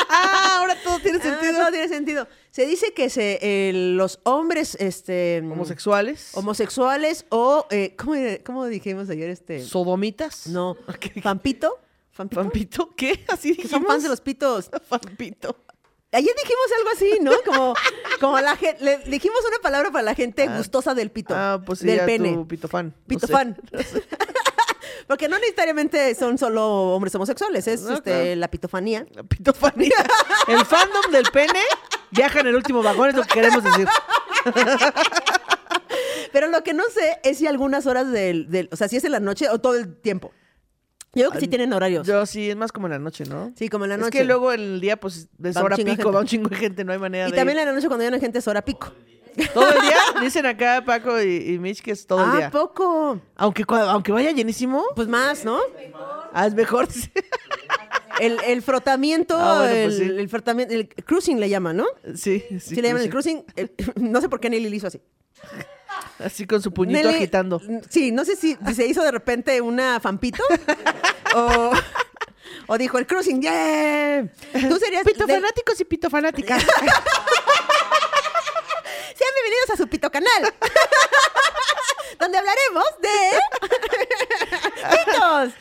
Ah, [laughs] ahora todo tiene Ah, sentido. todo tiene sentido. Se dice que se, eh, los hombres este, Homosexuales. homosexuales o, eh, ¿cómo, cómo dijimos ayer? Este, Sodomitas. no, [laughs] ¿Qué? Fampito. ¿Fampito? ¿Pampito? ¿Qué? [laughs] ¿Así dijimos? son fans de los pitos. [laughs] Pampito. Ayer dijimos algo así, ¿no? Como, como la gente, le dijimos una palabra para la gente gustosa del pito. Ah, pues sí, del pene. tu pitofan. No Pito sé. fan. [laughs] Porque no necesariamente son solo hombres homosexuales, es No, este, claro. la pitofanía. La pitofanía. El fandom del pene viaja en el último vagón, es lo que queremos decir. Pero lo que no sé es si algunas horas del, del- o sea, si es en la noche o todo el tiempo. Yo creo que sí tienen horarios. Yo sí, es más como en la noche, ¿no? sí, como en la Es noche. que luego en el día, pues, es Va hora pico, gente. va un chingo de gente, no hay manera y de también ir. en la noche cuando ya no hay gente es hora pico. Todo el día, [laughs] dicen acá Paco y, y Mitch que es todo el ah, día. poco. Aunque, cua- aunque vaya llenísimo, Pues más, ¿no? ah, es mejor. [laughs] El, el frotamiento, Ah, bueno, el, pues sí. el frotamiento, el cruising le llaman, ¿no? Sí, sí. Sí, le llaman el cruising. El- [laughs] no sé por qué Nelly le hizo así. Así con su puñito Nelly- agitando. Sí, no sé si, si se hizo de repente una fampito o, o dijo el cruising, ¡yeah! Tú serías... Pito del- fanáticos y pito fanáticas. [laughs] Sean bienvenidos a su Pito Canal. [laughs] donde hablaremos de pitos.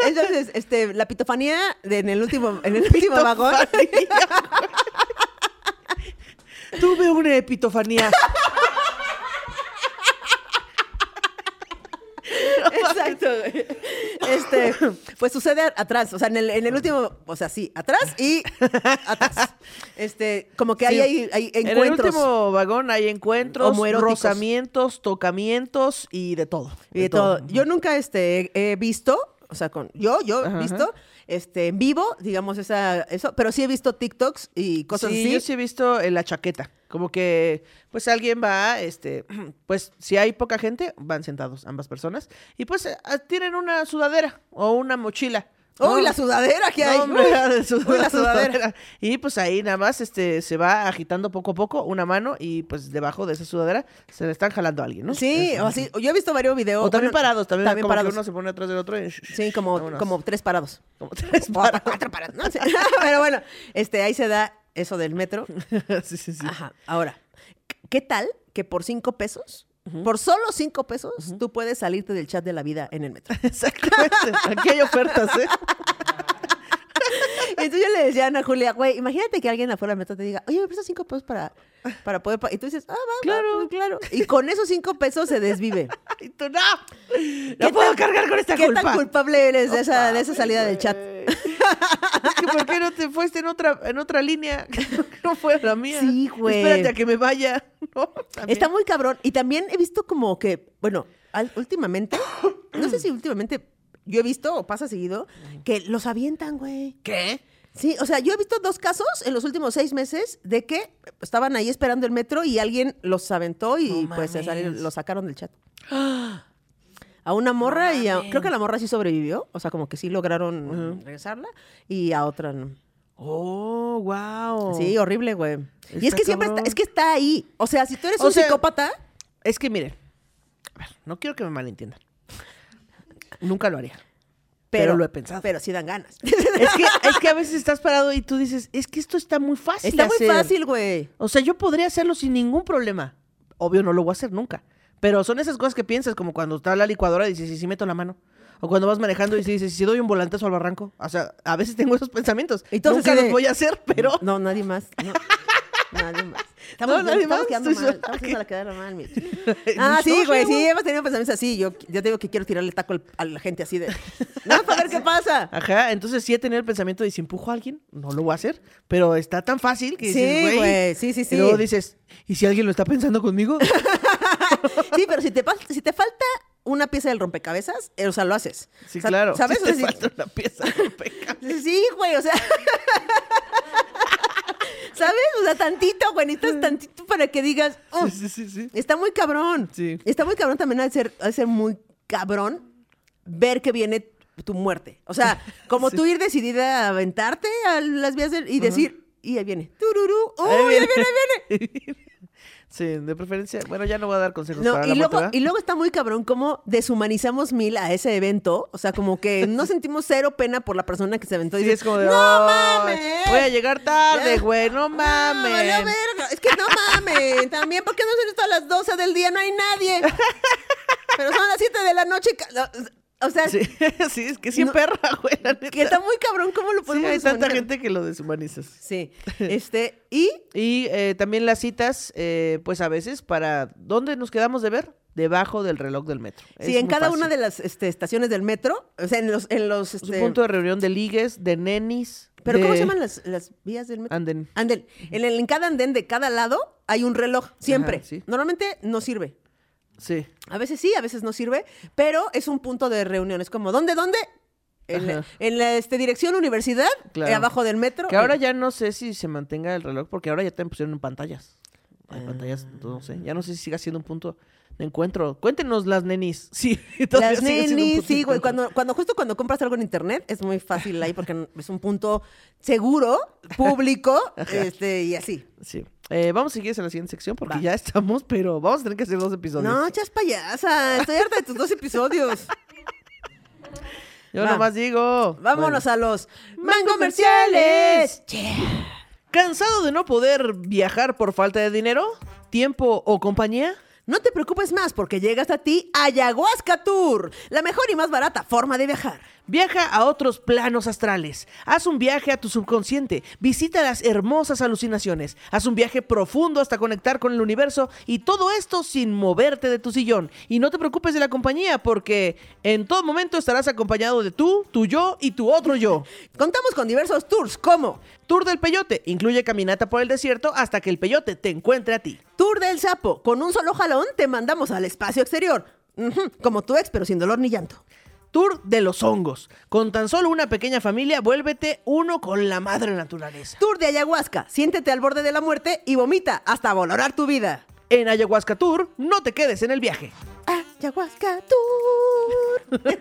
Entonces, este, la pitofanía de- en el último, en el último vagón. Tuve una epitofanía. [laughs] Exacto. Este, pues sucede atrás, o sea, en el, en el último, o sea, sí, atrás y atrás. Este, como que Sí. hay, hay En el encuentros. último vagón hay encuentros, rozamientos, tocamientos y de todo. y de todo. Yo nunca este, he visto, o sea, con yo, yo he Ajá. Este, en vivo, digamos, esa, eso, pero sí he visto TikToks y cosas sí, así. yo sí he visto en la chaqueta. Como que, pues alguien va, este, [clears throat] pues si hay poca gente, van sentados ambas personas. Y pues eh, ah, tienen una sudadera o una mochila. ¡Uy, la sudadera que hay! Hombre, Uy, la sudadera. [laughs] Y pues ahí nada más este, se va agitando poco a poco una mano y pues debajo de esa sudadera se le están jalando a alguien, ¿no? Sí, Eso. o así. Yo he visto varios videos. O también bueno, parados, también, también como parados. que uno se pone atrás del otro y... Sí, como, Vámonos. como tres parados. Como tres O parados. cuatro parados. No [laughs] sé. [laughs] Pero bueno, este, ahí se da eso del metro. sí, sí, sí. Ajá. Ahora, ¿qué tal que por cinco pesos, por solo cinco pesos, tú puedes salirte del chat de la vida en el metro? [laughs] Exactamente. Aquí hay ofertas, ¿eh? [laughs] Entonces yo le decía a Ana Julia, güey, imagínate que alguien afuera del metro te diga, oye, me prestas cinco pesos para, para poder... pa-". Y tú dices, ah, va, Claro. claro, claro. Y con esos cinco pesos se desvive. [laughs] Y tú, no. ¿Qué No puedo tan- cargar con esta ¿Qué culpa. tan culpable eres de esa, de esa salida del chat? Es que ¿por qué no te fuiste en otra, en otra línea? No fue la mía. Sí, güey. Espérate a que me vaya. [laughs] También. Está muy cabrón. Y también he visto como que, bueno, al- últimamente, no sé si últimamente yo he visto o pasa seguido, que los avientan, güey. ¿Qué? Sí, o sea, yo he visto dos casos en los últimos seis meses de que estaban ahí esperando el metro y alguien los aventó y No pues se salieron- los sacaron del chat. [gasps] A una morra y a- creo que la morra sí sobrevivió, o sea, como que sí lograron regresarla y a otra no. Oh, wow. Sí, horrible, güey. Y es que siempre está, es que está ahí. O sea, si tú eres O un sea, psicópata, Es que miren, a ver, no quiero que me malentiendan. Nunca lo haría. pero lo he pensado. Pero sí dan ganas. Es que, [laughs] es que a veces estás parado y tú dices, es que esto está muy fácil. Está muy hacer". fácil, güey. O sea, yo podría hacerlo sin ningún problema. Obvio, no lo voy a hacer nunca. Pero son esas cosas que piensas, como cuando está la licuadora y dices, ¿y si meto la mano? O cuando vas manejando y dices, ¿y si doy un volantazo al barranco? O sea, a veces tengo esos pensamientos. Y todos nunca los voy a hacer, pero... No, nadie más. No. [laughs] Nadie más. Estamos, No, nadie estamos más, quedando mal. sola Estamos aquí. haciendo la quedar mal, Mitch. [laughs] En Ah, sí, güey, sí, hemos tenido pensamientos así. Yo ya te digo que quiero tirarle taco al- a la gente así de. No, para ver qué pasa. Ajá, entonces sí he tenido el pensamiento de si empujo a alguien, no lo voy a hacer, pero está tan fácil que dices, Sí, güey. güey, sí, sí, sí. Y luego dices, ¿y si alguien lo está pensando conmigo? [laughs] [laughs] Sí, pero si te, si te falta una pieza del rompecabezas, eh, o sea, lo haces. Sí, O sea, claro. ¿Sabes? O te sea, sí- falta una pieza de rompecabezas. Sí, güey, o sea. [laughs] ¿Sabes? O sea, tantito, güey, necesitas tantito para que digas. "Oh, Sí, sí, sí, sí. Está muy cabrón. Sí. Está muy cabrón también al ser, al ser muy cabrón ver que viene tu muerte. O sea, [laughs] como Sí. tú ir decidida a aventarte a las vías del- y decir, y ahí viene. Tururú. ¡Uy, Ahí ahí viene. viene, ahí viene! Sí, de preferencia. Bueno, ya no voy a dar consejos No, para y, la luego, y luego está muy cabrón cómo deshumanizamos mil a ese evento. O sea, como que no [laughs] sentimos cero pena por la persona que se aventó. y Sí, dices, es como de, ¡No "Ay, mames! Voy a llegar tarde, güey, no mames. valió verga. Es que no [laughs] mames. También, ¿por qué no son esto a las 12 del día? No hay nadie. [laughs] Pero son las 7 de la noche. O sea, Sí, [laughs] sí, es que sí No. perra, güey, la neta. que está muy cabrón. ¿Cómo lo Sí, podemos hay tanta gente que lo deshumanizas. Sí. [laughs] Este, y Y eh, también las citas, eh, pues a veces para... ¿Dónde nos quedamos de ver? Debajo del reloj del metro. sí, en cada una de las este, estaciones del metro, o sea, en los, en los Es un este, punto de reunión de ligues, de nenis. ¿Pero cómo se llaman las, las vías del metro? Anden. Andén. En, el- en cada andén de cada lado hay un reloj, siempre. Ajá, sí. Normalmente no sirve. Sí. A veces sí, a veces no sirve, pero es un punto de reunión. Es como, ¿dónde, dónde? En, la- Ajá. en la este, dirección universidad, Claro. eh, abajo del metro. Que ahora ya no sé si se mantenga el reloj, porque ahora ya te pusieron en pantallas. Hay pantallas, no sé. Ya no sé si siga siendo un punto de encuentro. Cuéntenos las nenis. [laughs] Sí, Las nenis, sí, güey. Cuando, cuando, justo cuando compras algo en internet, es muy fácil ahí porque es un punto seguro, público, [laughs] este, y así. Sí. Eh, vamos a seguir hacia la siguiente sección porque Va. ya estamos, pero vamos a tener que hacer dos episodios. No, chas payasa. Estoy harta de tus dos episodios. Yo va. nomás digo. Vámonos a los Mango mangomerciales. ¿Cansado de no poder viajar por falta de dinero, tiempo o compañía? No te preocupes más porque llega hasta ti Ayahuasca Tour, la mejor y más barata forma de viajar. Viaja a otros planos astrales. Haz un viaje a tu subconsciente. Visita las hermosas alucinaciones. Haz un viaje profundo hasta conectar con el universo y todo esto sin moverte de tu sillón. Y no te preocupes de la compañía porque en todo momento estarás acompañado de tú, tu yo y tu otro yo. [laughs] Contamos con diversos tours como Tour del Peyote. Incluye caminata por el desierto hasta que el peyote te encuentre a ti. Tour del Sapo. Con un solo jalón te mandamos al espacio exterior. Como tu ex, pero sin dolor ni llanto. Tour de los hongos. Con tan solo una pequeña familia, vuélvete uno con la madre naturaleza. Tour de ayahuasca. Siéntete al borde de la muerte y vomita hasta valorar tu vida. En Ayahuasca Tour, no te quedes en el viaje. Ayahuasca Tour. [laughs]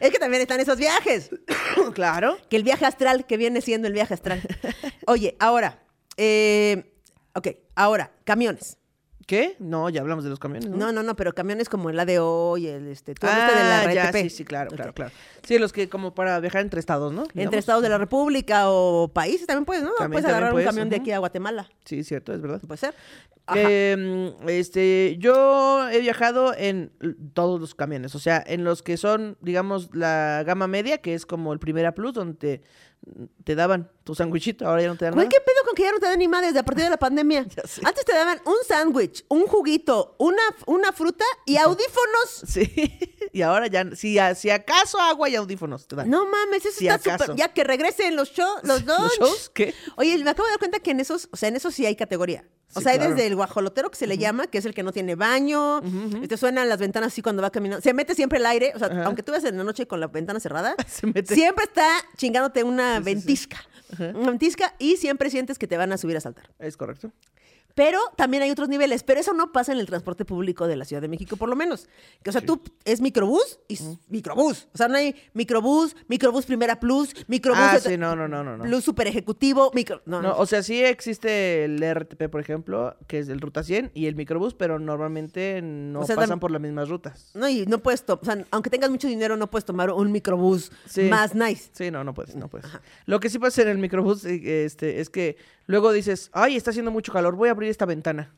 es que también están esos viajes. [coughs] claro. Que el viaje astral, que viene siendo el viaje astral. Oye, ahora. eh, ok, ahora, camiones. ¿Qué? No, ya hablamos de los camiones. No, No, no, no, pero camiones como el ADO y el este, todo este de la Ah, ya, RTP. sí, sí, claro, claro, claro. Sí, los que como para viajar entre estados, ¿no? Entre Digamos. estados de la República o países también puedes, ¿no? También, puedes agarrar puedes, un camión de aquí a Guatemala. Sí, cierto, es verdad. Puede ser. Mm, este, yo he viajado en todos los camiones, o sea, en los que son, digamos, la gama media, que es como el Primera Plus, donde te, daban tu sándwichito, ahora ya no te dan Güey, nada. ¿qué pedo con que ya no te dan ni madres a partir de la pandemia? [laughs] Ya sé. Antes te daban un sándwich, un juguito, una, una fruta y audífonos. Sí, [laughs] y ahora ya, si, a- si acaso agua y audífonos te dan. No mames, eso Si está acaso. súper. Ya que regresen los shows, [laughs] los dos. ¿Los shows? ¿Qué? Oye, me acabo de dar cuenta que en esos, o sea, en esos sí hay categoría. O Sí, sea, hay claro. desde el guajolotero que se le llama, que es el que no tiene baño, te suenan las ventanas así cuando va caminando. Se mete siempre el aire, o sea, aunque tú ves en la noche con la ventana cerrada, Se mete. siempre está chingándote una Sí, sí, sí. ventisca. Una ventisca y siempre sientes que te van a subir a saltar. Es correcto. Pero también hay otros niveles, pero eso no pasa en el transporte público de la Ciudad de México, por lo menos. Que, o sea, tú es microbús y s- microbús. O sea, no hay microbús, microbús primera plus, microbús Ah, sí, no, no, no, no. plus super ejecutivo, micro... No, No, no. o sea, sí existe el RTP, por ejemplo, que es el Ruta 100 y el microbús, pero normalmente no O sea, pasan por las mismas rutas. No, y no puedes tomar, o sea, aunque tengas mucho dinero, no puedes tomar un microbús Sí. más nice. Sí, no, no puedes, no puedes. Lo que sí pasa en el microbús eh, este, es que luego dices, ay, está haciendo mucho calor, voy a abrir esta ventana.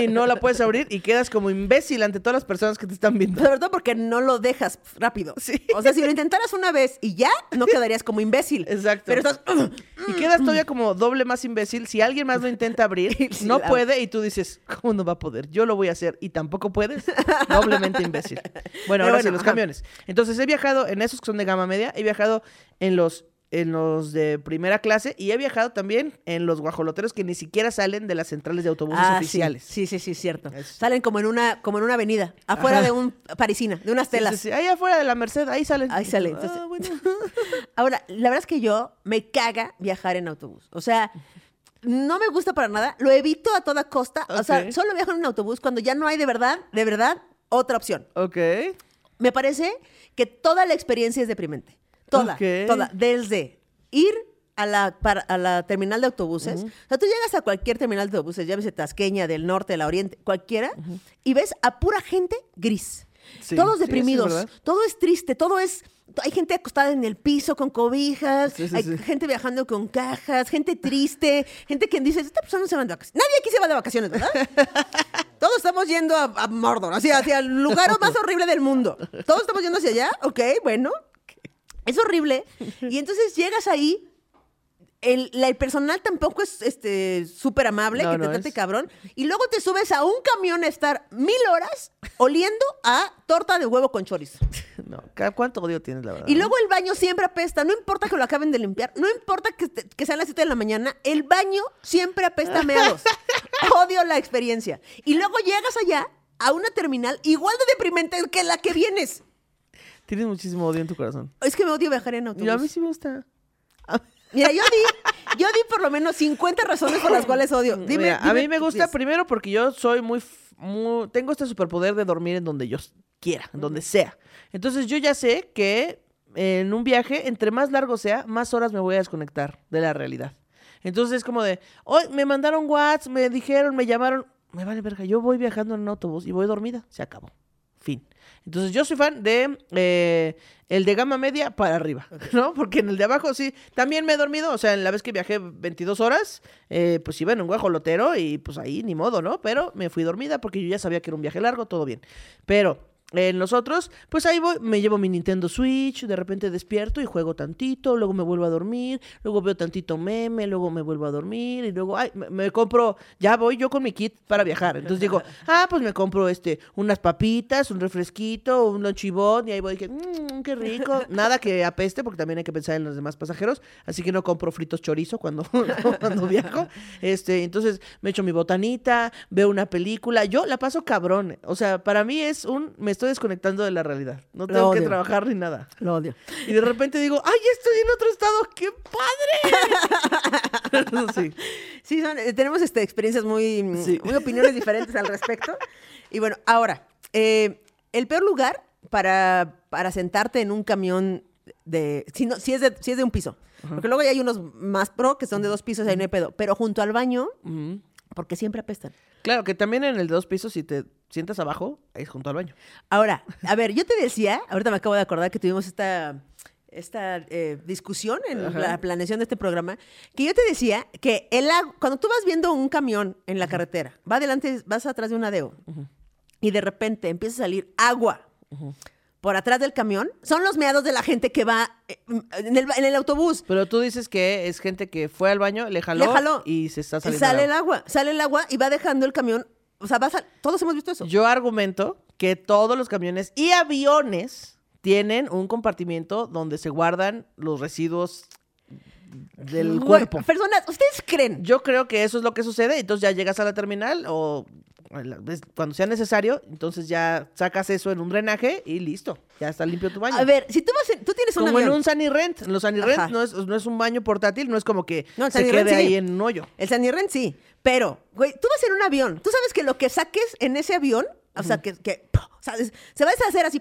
y no la puedes abrir y quedas como imbécil ante todas las personas que te están viendo. Sobre todo porque no lo dejas rápido. Sí. O sea, si lo intentaras una vez y ya, no quedarías como imbécil. Exacto. Pero estás. Y quedas todavía como doble más imbécil. Si alguien más lo intenta abrir, [laughs] no puede y tú dices, ¿cómo no va a poder? Yo lo voy a hacer y tampoco puedes. Doblemente imbécil. Bueno, Pero ahora sí, los ajá. camiones. Entonces he viajado en esos que son de gama media, he viajado en los en los de primera clase y he viajado también en los guajoloteros que ni siquiera salen de las centrales de autobuses Ah, sí. oficiales. Sí, sí, sí, cierto. Salen como en una, como en una avenida, afuera Ajá. de un parisina, de unas Sí, telas. sí, sí. Ahí afuera de la Merced, ahí salen. Ahí salen, Ah, bueno. [laughs] Ahora, la verdad es que yo me caga viajar en autobús. O sea, no me gusta para nada. Lo evito a toda costa. O sea, solo viajo en un autobús cuando ya no hay de verdad, de verdad, otra opción. ok. Me parece que toda la experiencia es deprimente. Toda, toda. Desde ir a la, para- a la terminal de autobuses. O sea, tú llegas a cualquier terminal de autobuses, llámese Tasqueña, del norte, del oriente, cualquiera, y ves a pura gente gris. Sí, Todos sí, eso es deprimidos. todo es triste, todo es... Hay gente acostada en el piso con cobijas, Sí, hay gente viajando con cajas, gente triste, gente que dice, esta persona no se va de vacaciones. Nadie aquí se va de vacaciones, ¿verdad? [laughs] Todos estamos yendo a, a Mordor, hacia, hacia el lugar [laughs] más horrible del mundo. Todos estamos yendo hacia allá, ok, bueno. Es horrible. Y entonces llegas ahí, el, la- el personal tampoco es este súper amable, No, que te no trate es. cabrón. Y luego te subes a un camión a estar mil horas oliendo a torta de huevo con chorizo. [laughs] No, ¿ca- ¿cuánto odio tienes, la verdad? Y luego el baño siempre apesta, no importa que lo acaben de limpiar, no importa que, te- que sean las 7 de la mañana, el baño siempre apesta a meados. [laughs] Odio la experiencia. Y luego llegas allá a una terminal igual de deprimente que la que vienes. Tienes muchísimo odio en tu corazón. Es que me odio viajar en autobús. Y a mí sí me gusta. Mira, yo di, yo di por lo menos 50 razones por las cuales odio. Dime, Mira, a dime mí me gusta 10. primero porque yo soy muy, Tengo este superpoder de dormir en donde yo quiera, en donde sea. Entonces yo ya sé que en un viaje, entre más largo sea, más horas me voy a desconectar de la realidad. Entonces es como de, hoy me mandaron WhatsApp, me dijeron, me llamaron. Me vale verga, yo voy viajando en un autobús y voy dormida. Se acabó. Fin. Entonces yo soy fan de eh, el de gama media para arriba, ¿no? Porque en el de abajo sí, también me he dormido, o sea, en la vez que viajé 22 horas, eh, pues iba en un guajolotero y pues ahí ni modo, ¿no? Pero me fui dormida porque yo ya sabía que era un viaje largo, todo bien. Pero en los otros, pues ahí voy, me llevo mi Nintendo Switch, de repente despierto y juego tantito, luego me vuelvo a dormir, luego veo tantito meme, luego me vuelvo a dormir y luego, ay, me, me compro, ya voy yo con mi kit para viajar. Entonces digo, [laughs] ah, pues me compro este, unas papitas, un refresquito, un lonchibón y ahí voy, que, mmm, qué rico. [laughs] Nada que apeste porque también hay que pensar en los demás pasajeros, así que no compro fritos chorizo cuando, [laughs] cuando viajo. Este, entonces me echo mi botanita, veo una película, yo la paso cabrón. O sea, para mí es un, me estoy desconectando de la realidad. No tengo que trabajar ni nada. Lo odio. Y de repente digo, ¡ay, estoy en otro estado! ¡Qué padre! [laughs] sí. Sí, son- eh, tenemos este, experiencias muy, mm, Sí. muy opiniones diferentes al respecto. Y bueno, ahora, eh, el peor lugar para, para sentarte en un camión de. Si, no, si, es, de, si es de un piso. Porque luego ya hay unos más pro que son de dos pisos ahí no hay pedo. Pero junto al baño. Porque siempre apestan. Claro, que también en el de dos pisos, si te sientas abajo, es junto al baño. Ahora, a ver, yo te decía, ahorita me acabo de acordar que tuvimos esta, esta eh, discusión en Ajá. la planeación de este programa, que yo te decía que el cuando tú vas viendo un camión en la carretera, va adelante, vas atrás de un adeo, y de repente empieza a salir agua por atrás del camión, son los meados de la gente que va eh, en el, en el autobús. Pero tú dices que es gente que fue al baño, le jaló, Le jaló. y se está saliendo Sale el agua. sale el agua y va dejando el camión. O sea, vas a- todos hemos visto eso. Yo argumento que todos los camiones y aviones tienen un compartimiento donde se guardan los residuos del cuerpo. Personas, ¿ustedes creen? Yo creo que eso es lo que sucede. Entonces ya llegas a la terminal o cuando sea necesario, entonces ya sacas eso en un drenaje y listo. Ya está limpio tu baño. A ver, si tú vas, en- tú tienes un como en un Sunny Rent. Los Sunny Ajá. Rent no es, no es un baño portátil, no es como que No, se quede sí. ahí en un hoyo. El Sanirren sí, pero, güey, tú vas en un avión. Tú sabes que lo que saques en ese avión, o sea, que, o sea, se va a deshacer así.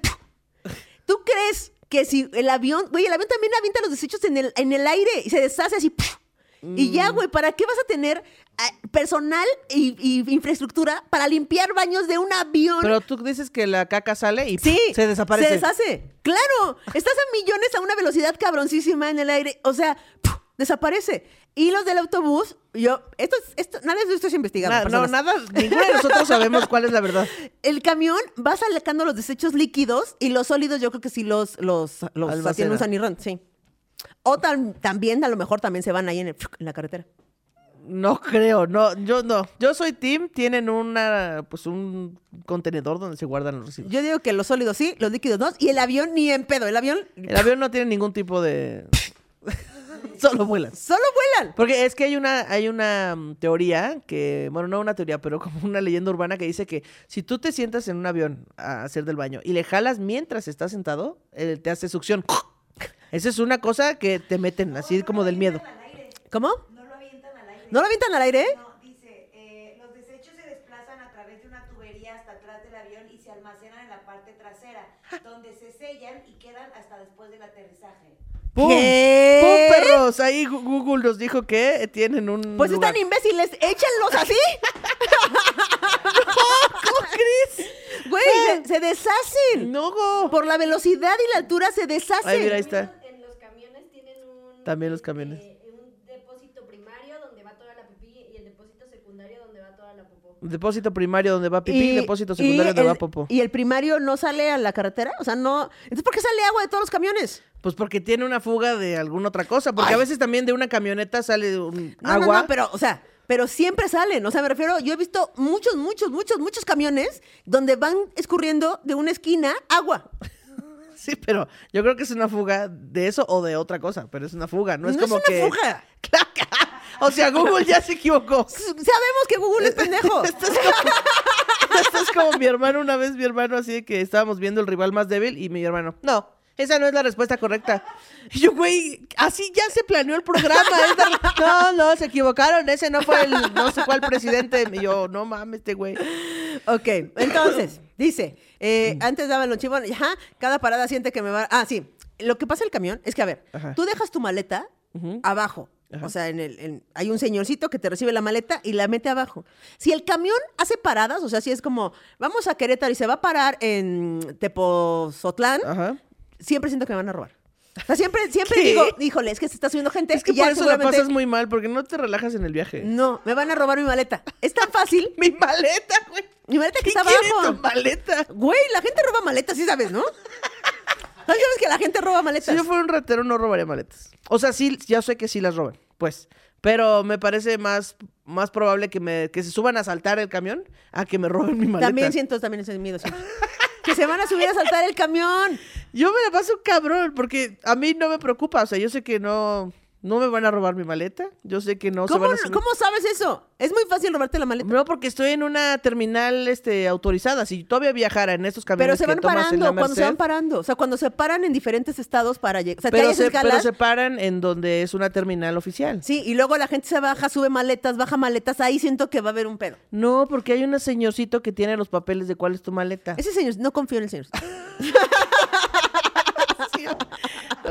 ¿Tú crees que si el avión, güey, el avión también avienta los desechos en el, en el aire y se deshace así? Y ya, güey, ¿para qué vas a tener ah, personal y, y infraestructura para limpiar baños de un avión? Pero tú dices que la caca sale y Sí, se desaparece. Se deshace. Claro, estás a millones a una velocidad cabroncísima en el aire. O sea, desaparece. Y los del autobús yo, esto, es- esto, nada de esto es investigado. Na- no, nada, ninguno de nosotros sabemos cuál es la verdad. [laughs] El camión va sacando los desechos líquidos y los sólidos yo creo que sí los, los, los un sanirrón, sí. O tam- también, a lo mejor también se van ahí en, el- en la carretera. No creo, no, yo no. Yo soy Tim, tienen una, pues un contenedor donde se guardan los residuos. Yo digo que los sólidos sí, los líquidos no, y el avión ni en pedo. El avión El avión no tiene ningún tipo de... [laughs] Solo vuelan. solo vuelan. Porque es que hay una, hay una mm, teoría que, bueno, no una teoría, pero como una leyenda urbana que dice que si tú te sientas en un avión a hacer del baño y le jalas mientras estás sentado, él te hace succión. Esa es una cosa que te meten así como del miedo. ¿Cómo? No lo avientan al aire. ¿No lo avientan al aire? No, dice, eh, los desechos se desplazan a través de una tubería hasta atrás del avión y se almacenan en la parte trasera, donde se sellan y quedan hasta después del aterrizaje. ¡Pum! ¿Qué? ¡Pum, perros! Ahí Google nos dijo que tienen un Pues lugar. están imbéciles, échenlos así. ¿Cómo crees? Güey, se, se deshacen. ¡No! go. Por la velocidad y la altura se deshacen. Ay, mira, ahí está. En los camiones tienen un... También los camiones. eh, un depósito primario donde va toda la pipí y el depósito secundario donde va toda la popó. Depósito primario donde va pipí, depósito secundario y donde va el- popó. ¿Y el primario no sale a la carretera? O sea, no. Entonces, ¿por qué sale agua de todos los camiones? Pues porque tiene una fuga de alguna otra cosa. Porque Ay. a veces también de una camioneta sale un No, agua. no, no, pero, o sea, pero siempre salen. O sea, me refiero, yo he visto muchos, muchos, muchos, muchos camiones donde van escurriendo de una esquina agua. Sí, pero yo creo que es una fuga de eso o de otra cosa. Pero es una fuga, no es No como es una que. fuga. [laughs] o sea, Google ya se equivocó. Sabemos que Google es pendejo. [laughs] Esto es, como, esto es como mi hermano, una vez mi hermano así de que estábamos viendo el rival más débil y mi hermano, no, esa no es la respuesta correcta. Y yo, güey, así ya se planeó el programa. la- No, no, se equivocaron, ese no fue el, no sé cuál presidente. Y yo, no mames, este güey. Ok, entonces, dice, eh, antes daban los chivos, ajá, cada parada siente que me va... Ah, sí, lo que pasa en el camión es que, a ver, Ajá. tú dejas tu maleta abajo. Ajá. O sea, en el, en- hay un señorcito que te recibe la maleta y la mete abajo. Si el camión hace paradas, o sea, si es como, vamos a Querétaro y se va a parar en Tepozotlán, Ajá. siempre siento que me van a robar. O sea, siempre, siempre ¿Qué? digo, híjole, es que se está subiendo gente. Es que y ya por eso la seguramente- pasas muy mal, porque no te relajas en el viaje. No, me van a robar mi maleta. Es tan fácil. [laughs] Mi maleta, güey. Mi maleta que ¿Qué está abajo. tu maleta? Güey, la gente roba maletas, sí sabes, ¿no? [laughs] ¿No sabes que la gente roba Si maletas? yo fuera un ratero, no robaría maletas. O sea, sí, ya sé que sí las roban, pues. Pero me parece más, más probable que, me, que se suban a saltar el camión a que me roben mi maleta. También siento también ese miedo. siempre. [laughs] que se van a subir a saltar el camión. Yo me la paso cabrón, porque a mí no me preocupa. O sea, yo sé que no, no me van a robar mi maleta. Yo sé que no se ¿Cómo, van a subir. ¿Cómo sabes eso? Es muy fácil robarte la maleta. No, porque estoy en una terminal este, autorizada. Si todavía viajara en estos Pero camiones se que van tomas en parando, la cuando se van parando. O sea, cuando se paran en diferentes estados para llegar. O sea, que pero, se, escalas. pero se paran en donde es una terminal oficial. Sí, y luego la gente se baja, sube maletas, baja maletas. Ahí siento que va a haber un pedo. No, porque hay un señorcito que tiene los papeles de cuál es tu maleta. Ese señor, no confío en el señor. [laughs]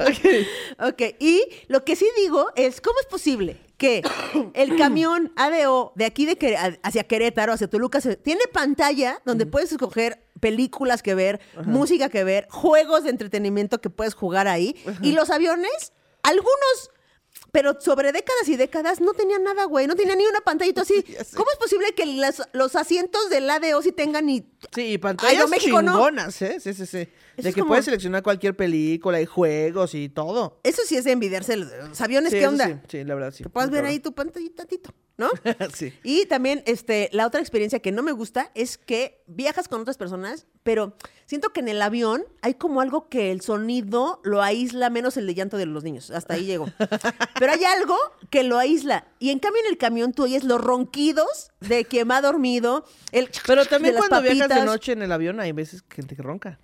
Ok. Ok, y lo que sí digo es, ¿cómo es posible que el [coughs] camión ADO de aquí de hacia Querétaro, hacia Toluca, tiene pantalla donde puedes escoger películas que ver, música que ver, juegos de entretenimiento que puedes jugar ahí, y los aviones, algunos... Pero sobre décadas y décadas no tenían nada, güey. No tenían ni una pantallita así. [laughs] ¿Cómo es posible que las- los asientos del ADO sí tengan y Sí, y pantallas Aeroméxico no. chingonas, ¿eh? Sí, sí, sí. Eso De que como- puedes seleccionar cualquier película y juegos y todo. Eso sí es de envidiarse. Los, los aviones, Sí, ¿qué onda? Sí, sí, la verdad, sí. Que puedas Muy ver ahí tu pantallita, tito, ¿no? [laughs] sí. Y también, este, la otra experiencia que no me gusta es que viajas con otras personas, pero siento que en el avión hay como algo que el sonido lo aísla menos el de llanto de los niños. Hasta ahí llego. [laughs] Pero hay algo que lo aísla. Y en cambio en el camión tú oyes los ronquidos de quien va dormido. El Pero también de las cuando viajas de noche en el avión hay veces gente que ronca.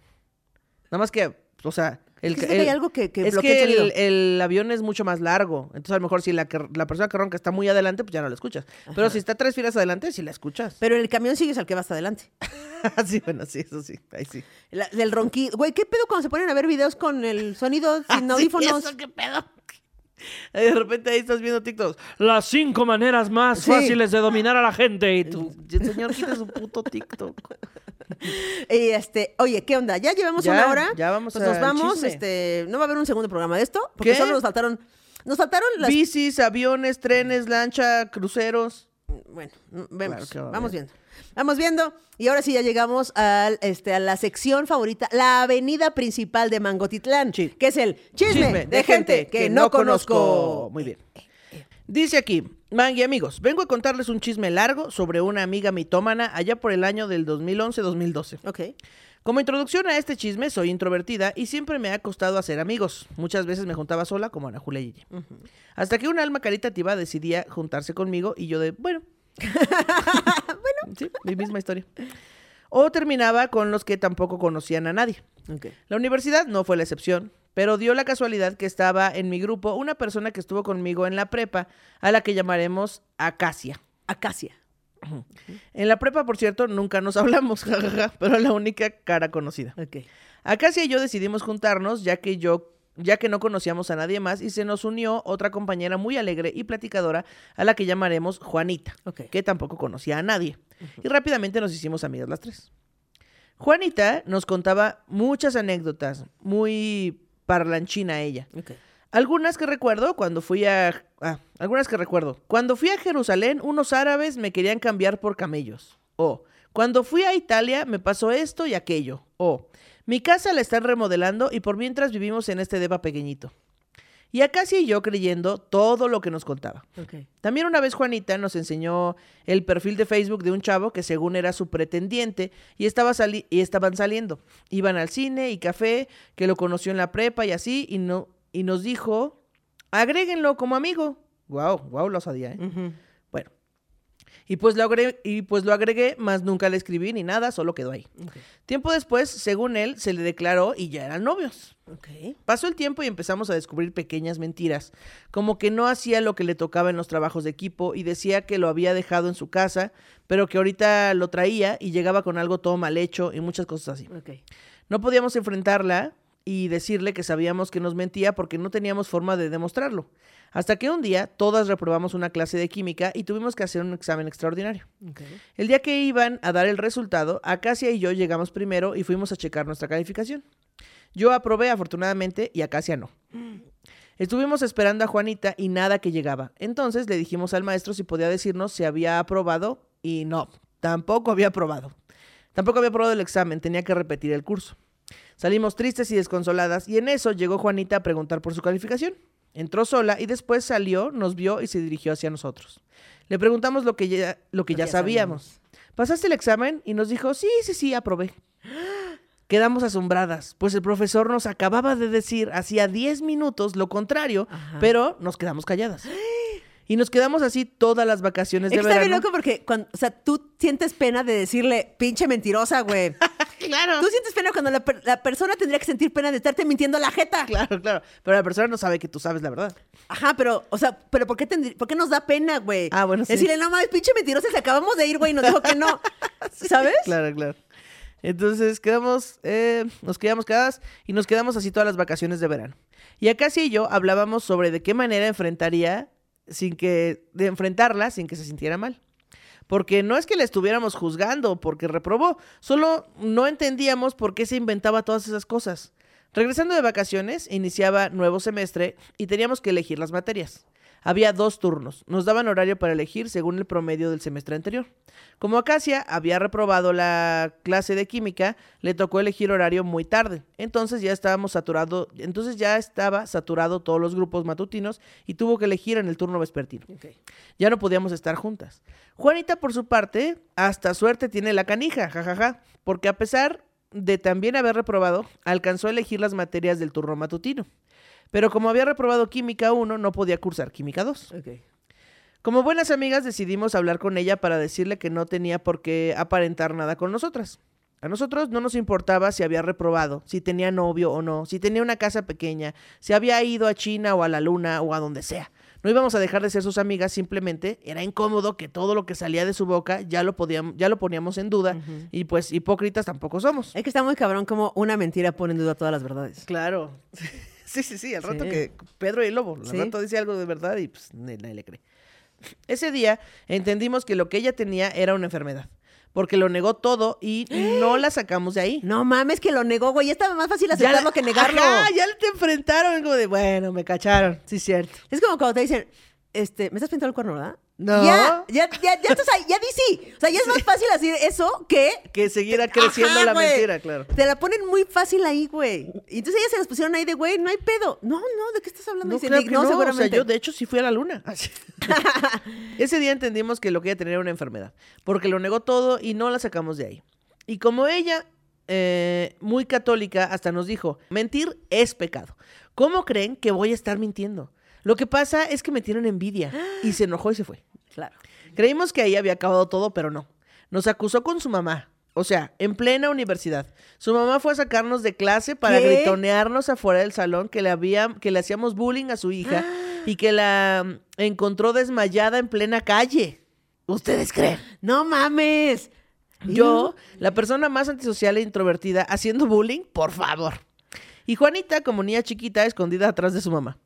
Nada más que, o sea, el, Es que que hay el- algo que- que es bloquea que el el, el avión es mucho más largo. Entonces, a lo mejor si la, que- la persona que ronca está muy adelante, pues ya no la escuchas. Pero si está tres filas adelante, sí la escuchas. Pero en el camión sigues al que va hasta adelante. [laughs] sí, bueno, sí, eso sí. Ahí sí. La- del ronquido. Güey, ¿qué pedo cuando se ponen a ver videos con el sonido [laughs] sin Sí, audífonos? ¿eso qué pedo? De repente ahí estás viendo TikToks. Las cinco maneras más Sí. fáciles de dominar a la gente. Y tú, [laughs] señor, quita su puto TikTok. [laughs] Y este, oye, ¿qué onda? Ya llevamos Ya, una hora. ya vamos Pues nos al vamos. chisme. este, no va a haber un segundo programa de esto, porque ¿Qué? solo nos faltaron Nos faltaron las... Bicis, aviones, trenes, lancha, cruceros. Bueno, mm, vemos, Claro va a vamos viendo. Vamos viendo. Y ahora sí ya llegamos al, este, a la sección favorita, la avenida principal de Mangotitlán, Sí. que es el chisme, de, gente que, no conozco. Muy bien. Dice aquí, Mangi amigos, vengo a contarles un chisme largo sobre una amiga mitómana allá por el año del 2011-2012. Ok. Como introducción a este chisme, soy introvertida y siempre me ha costado hacer amigos. Muchas veces me juntaba sola como Ana Julia Yeye. Hasta que un alma caritativa decidía juntarse conmigo y yo de, bueno. [laughs] bueno. Sí, mi misma historia. O terminaba con los que tampoco conocían a nadie. Ok. La universidad no fue la excepción, pero dio la casualidad que estaba en mi grupo una persona que estuvo conmigo en la prepa, a la que llamaremos Acacia. Acacia. En la prepa, por cierto, nunca nos [laughs] hablamos, jajaja, pero la única cara conocida. Ok. Acacia y yo decidimos juntarnos, ya que yo ya que no conocíamos a nadie más y se nos unió otra compañera muy alegre y platicadora a la que llamaremos Juanita, que tampoco conocía a nadie. Y rápidamente nos hicimos amigas las tres. Juanita nos contaba muchas anécdotas, muy parlanchina ella. Algunas que recuerdo cuando fui a... ah, algunas que recuerdo. Cuando fui a Jerusalén, unos árabes me querían cambiar por camellos. O, cuando fui a Italia, me pasó esto y aquello. O, mi casa la están remodelando y por mientras vivimos en este deba pequeñito. Y Acacia y yo creyendo todo lo que nos contaba. También una vez Juanita nos enseñó el perfil de Facebook de un chavo que según era su pretendiente y, estaba sali- y estaban saliendo. Iban al cine y café, que lo conoció en la prepa y así, y, no, y nos dijo, agréguenlo como amigo. Wow, wow, lo sabía, ¿eh? Y pues, lo agregué, y pues lo agregué, más nunca le escribí ni nada, solo quedó ahí. Ok. Tiempo después, según él, se le declaró y ya eran novios. Pasó el tiempo y empezamos a descubrir pequeñas mentiras, como que no hacía lo que le tocaba en los trabajos de equipo y decía que lo había dejado en su casa, pero que ahorita lo traía y llegaba con algo todo mal hecho y muchas cosas así. No podíamos enfrentarla y decirle que sabíamos que nos mentía porque no teníamos forma de demostrarlo. Hasta que un día todas reprobamos una clase de química y tuvimos que hacer un examen extraordinario. El día que iban a dar el resultado, Acacia y yo llegamos primero y fuimos a checar nuestra calificación. Yo aprobé afortunadamente y Acacia no. Estuvimos esperando a Juanita y nada que llegaba. Entonces le dijimos al maestro si podía decirnos si había aprobado y no, tampoco había aprobado. Tampoco había aprobado el examen, tenía que repetir el curso. Salimos tristes y desconsoladas y en eso llegó Juanita a preguntar por su calificación. Entró sola y después salió, nos vio y se dirigió hacia nosotros. Le preguntamos lo que ya, lo que ya sabíamos. ¿Pasaste el examen? Y nos dijo, sí, sí, sí, aprobé. Quedamos asombradas, pues el profesor nos acababa de decir hacía 10 minutos lo contrario, Ajá. pero nos quedamos calladas. Y nos quedamos así todas las vacaciones de Es que está bien verano. loco porque, cuando, o sea, tú sientes pena de decirle, pinche mentirosa, güey. [laughs] Claro. Tú sientes pena cuando la, la persona tendría que sentir pena de estarte mintiendo a la jeta. Claro, claro. Pero la persona no sabe que tú sabes la verdad. Ajá, pero, o sea, pero ¿por qué, por qué nos da pena, güey? Ah, bueno, sí. Decirle, no mames, pinche mentirosa, se acabamos de ir, güey, y nos dijo que no. [laughs] [laughs] ¿Sabes? Claro, claro. Entonces quedamos, eh, nos quedamos quedadas y nos quedamos así todas las vacaciones de verano. Y Acacia y yo hablábamos sobre de qué manera enfrentaría sin que, de enfrentarla sin que se sintiera mal. Porque no es que la estuviéramos juzgando porque reprobó, solo no entendíamos por qué se inventaba todas esas cosas. Regresando de vacaciones, iniciaba nuevo semestre y teníamos que elegir las materias. Había dos turnos, nos daban horario para elegir según el promedio del semestre anterior. Como Acacia había reprobado la clase de química, le tocó elegir horario muy tarde. Entonces ya estábamos saturado, entonces ya estaba saturado todos los grupos matutinos y tuvo que elegir en el turno vespertino. Ya no podíamos estar juntas. Juanita, por su parte, hasta suerte tiene la canija, jajaja, porque a pesar de también haber reprobado, alcanzó a elegir las materias del turno matutino. Pero como había reprobado Química 1, no podía cursar Química 2. Ok. Como buenas amigas decidimos hablar con ella para decirle que no tenía por qué aparentar nada con nosotras. A nosotros no nos importaba si había reprobado, si tenía novio o no, si tenía una casa pequeña, si había ido a China o a la luna o a donde sea. No íbamos a dejar de ser sus amigas, simplemente era incómodo que todo lo que salía de su boca ya lo, podíamos, ya lo poníamos en duda y pues hipócritas tampoco somos. Es que está muy cabrón como una mentira pone en duda todas las verdades. Claro. Sí, sí, sí, al rato Sí. que Pedro y el Lobo, al Sí. rato dice algo de verdad y pues nadie, le cree. Ese día entendimos que lo que ella tenía era una enfermedad. porque lo negó todo y no la sacamos de ahí. No mames, que lo negó, güey. Estaba más fácil aceptarlo que negarlo. Ajá, ya te enfrentaron, como de, bueno, me cacharon, sí, cierto. Es como cuando te dicen, este, me estás pintando el cuerno, ¿verdad? No. Ya, ya, ya, ya, estás ahí, ya di sí. O sea, ya es más fácil decir eso que Que siguiera creciendo Ajá, la güey. mentira, claro. Te la ponen muy fácil ahí, güey. Y entonces ellas se las pusieron ahí de, güey, no hay pedo. No, no, ¿de qué estás hablando? No, claro que indignó no, seguramente. O sea, yo de hecho sí fui a la luna. [laughs] [laughs] Ese día entendimos que lo que ella tenía era una enfermedad, porque lo negó todo y no la sacamos de ahí. Y como ella, eh, muy católica, hasta nos dijo, mentir es pecado. ¿Cómo creen que voy a estar mintiendo? Lo que pasa es que me tienen envidia y se enojó y se fue. Claro. Creímos que ahí había acabado todo, pero no. Nos acusó con su mamá. O sea, en plena universidad. Su mamá fue a sacarnos de clase para ¿Qué? gritonearnos afuera del salón que le, había, que le hacíamos bullying a su hija y que la mm, encontró desmayada en plena calle. ¿Ustedes creen? No mames. Yo, la persona más antisocial e introvertida, haciendo bullying, por favor. Y Juanita, como niña chiquita, escondida atrás de su mamá.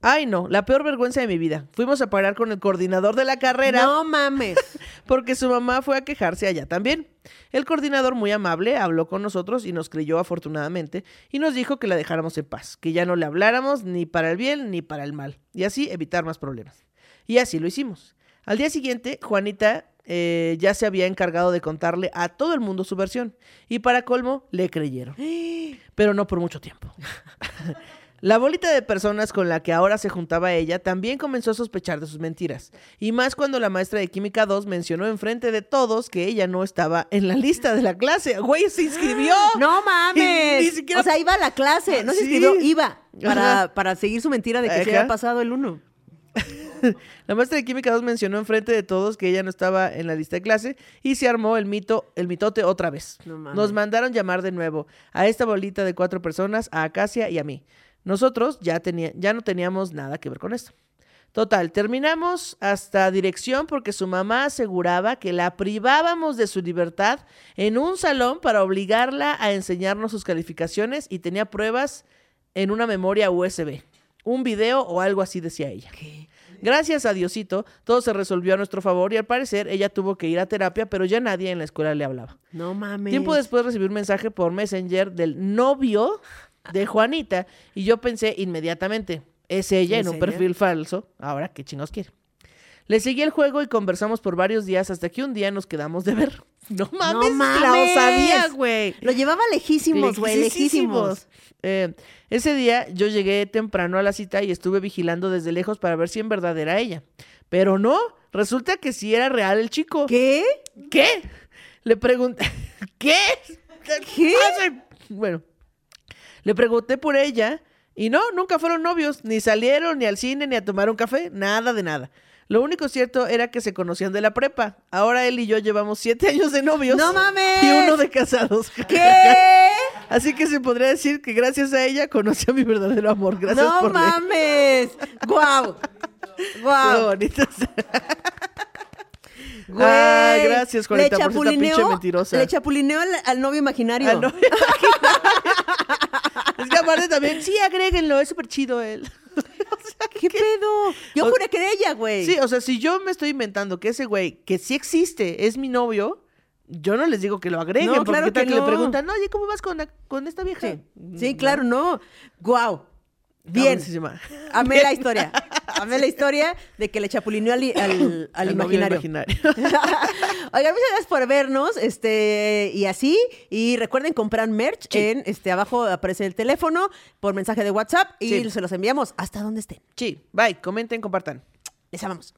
Ay, no, la peor vergüenza de mi vida. Fuimos a parar con el coordinador de la carrera No mames. [laughs] porque su mamá fue a quejarse allá también. El coordinador, muy amable, habló con nosotros y nos creyó afortunadamente y nos dijo que la dejáramos en paz, que ya no le habláramos ni para el bien ni para el mal, y así evitar más problemas. Y así lo hicimos. Al día siguiente, Juanita eh, ya se había encargado de contarle a todo el mundo su versión, y para colmo, le creyeron. [gasps] Pero no por mucho tiempo. [laughs] La bolita de personas con la que ahora se juntaba ella también comenzó a sospechar de sus mentiras. Y más cuando la maestra de Química 2 mencionó enfrente de todos que ella no estaba en la lista de la clase. Güey, se inscribió. [gasps] No mames. Y ni siquiera- O sea, iba a la clase. No se Sí. escribió, iba. Para, para seguir su mentira de que se había pasado el uno. [laughs] La maestra de Química 2 mencionó enfrente de todos que ella no estaba en la lista de clase y se armó el mito, el mitote otra vez. No. Nos mandaron llamar de nuevo a esta bolita de cuatro personas, a Acacia y a mí. Nosotros ya, tenía, ya no teníamos nada que ver con esto. Total, terminamos hasta dirección porque su mamá aseguraba que la privábamos de su libertad en un salón para obligarla a enseñarnos sus calificaciones y tenía pruebas en una memoria USB, un video o algo así decía ella. Gracias a Diosito, todo se resolvió a nuestro favor y al parecer ella tuvo que ir a terapia, pero ya nadie en la escuela le hablaba. No mames. Tiempo después recibí un mensaje por Messenger del novio de Juanita y yo pensé inmediatamente, es ella en un perfil falso, ahora qué chingos quiere. Le seguí el juego y conversamos por varios días hasta que un día nos quedamos de ver. [laughs] No mames, la mames. sabía, güey. Lo llevaba lejísimos, güey, lejísimos. Eh, ese día yo llegué temprano a la cita y estuve vigilando desde lejos para ver si en verdad era ella. Pero no, resulta que sí era real el chico. ¿Qué? ¿Qué? Le pregunté. [laughs] ¿Qué? ¿Qué? Bueno, le pregunté por ella y no, nunca fueron novios, ni salieron, ni al cine, ni a tomar un café, nada de nada. Lo único cierto era que se conocían de la prepa. Ahora él y yo llevamos siete años de novios. ¡No mames! Y uno de casados. ¿Qué? [laughs] Así que se podría decir que gracias a ella conocí a mi verdadero amor. Gracias no por mames. Guau. Qué Guau. bonito. [laughs] Güey. Ah, gracias, Juanita, por ser tan pinche mentirosa. Le chapulineó al, al novio imaginario. Ah, no. [laughs] es que aparte también, sí, agréguenlo, es súper chido él. [laughs] ¿Qué pedo? Yo O- juré que era ella, güey. Sí, o sea, si yo me estoy inventando que ese güey, que sí existe, es mi novio, yo no les digo que lo agreguen, No, porque claro que que le no. preguntan, oye, ¿cómo vas con, la- con esta vieja? Sí, Sí, claro, no. Guau. Bien. Amé la historia. Amé la historia de que le chapulineó al, al, al novio imaginario. [laughs] Oigan, muchas gracias por vernos, este, y así. Y recuerden comprar merch Sí. en, este, abajo aparece el teléfono por mensaje de WhatsApp y Sí. se los enviamos hasta donde estén. sí, bye, comenten, compartan. Les amamos.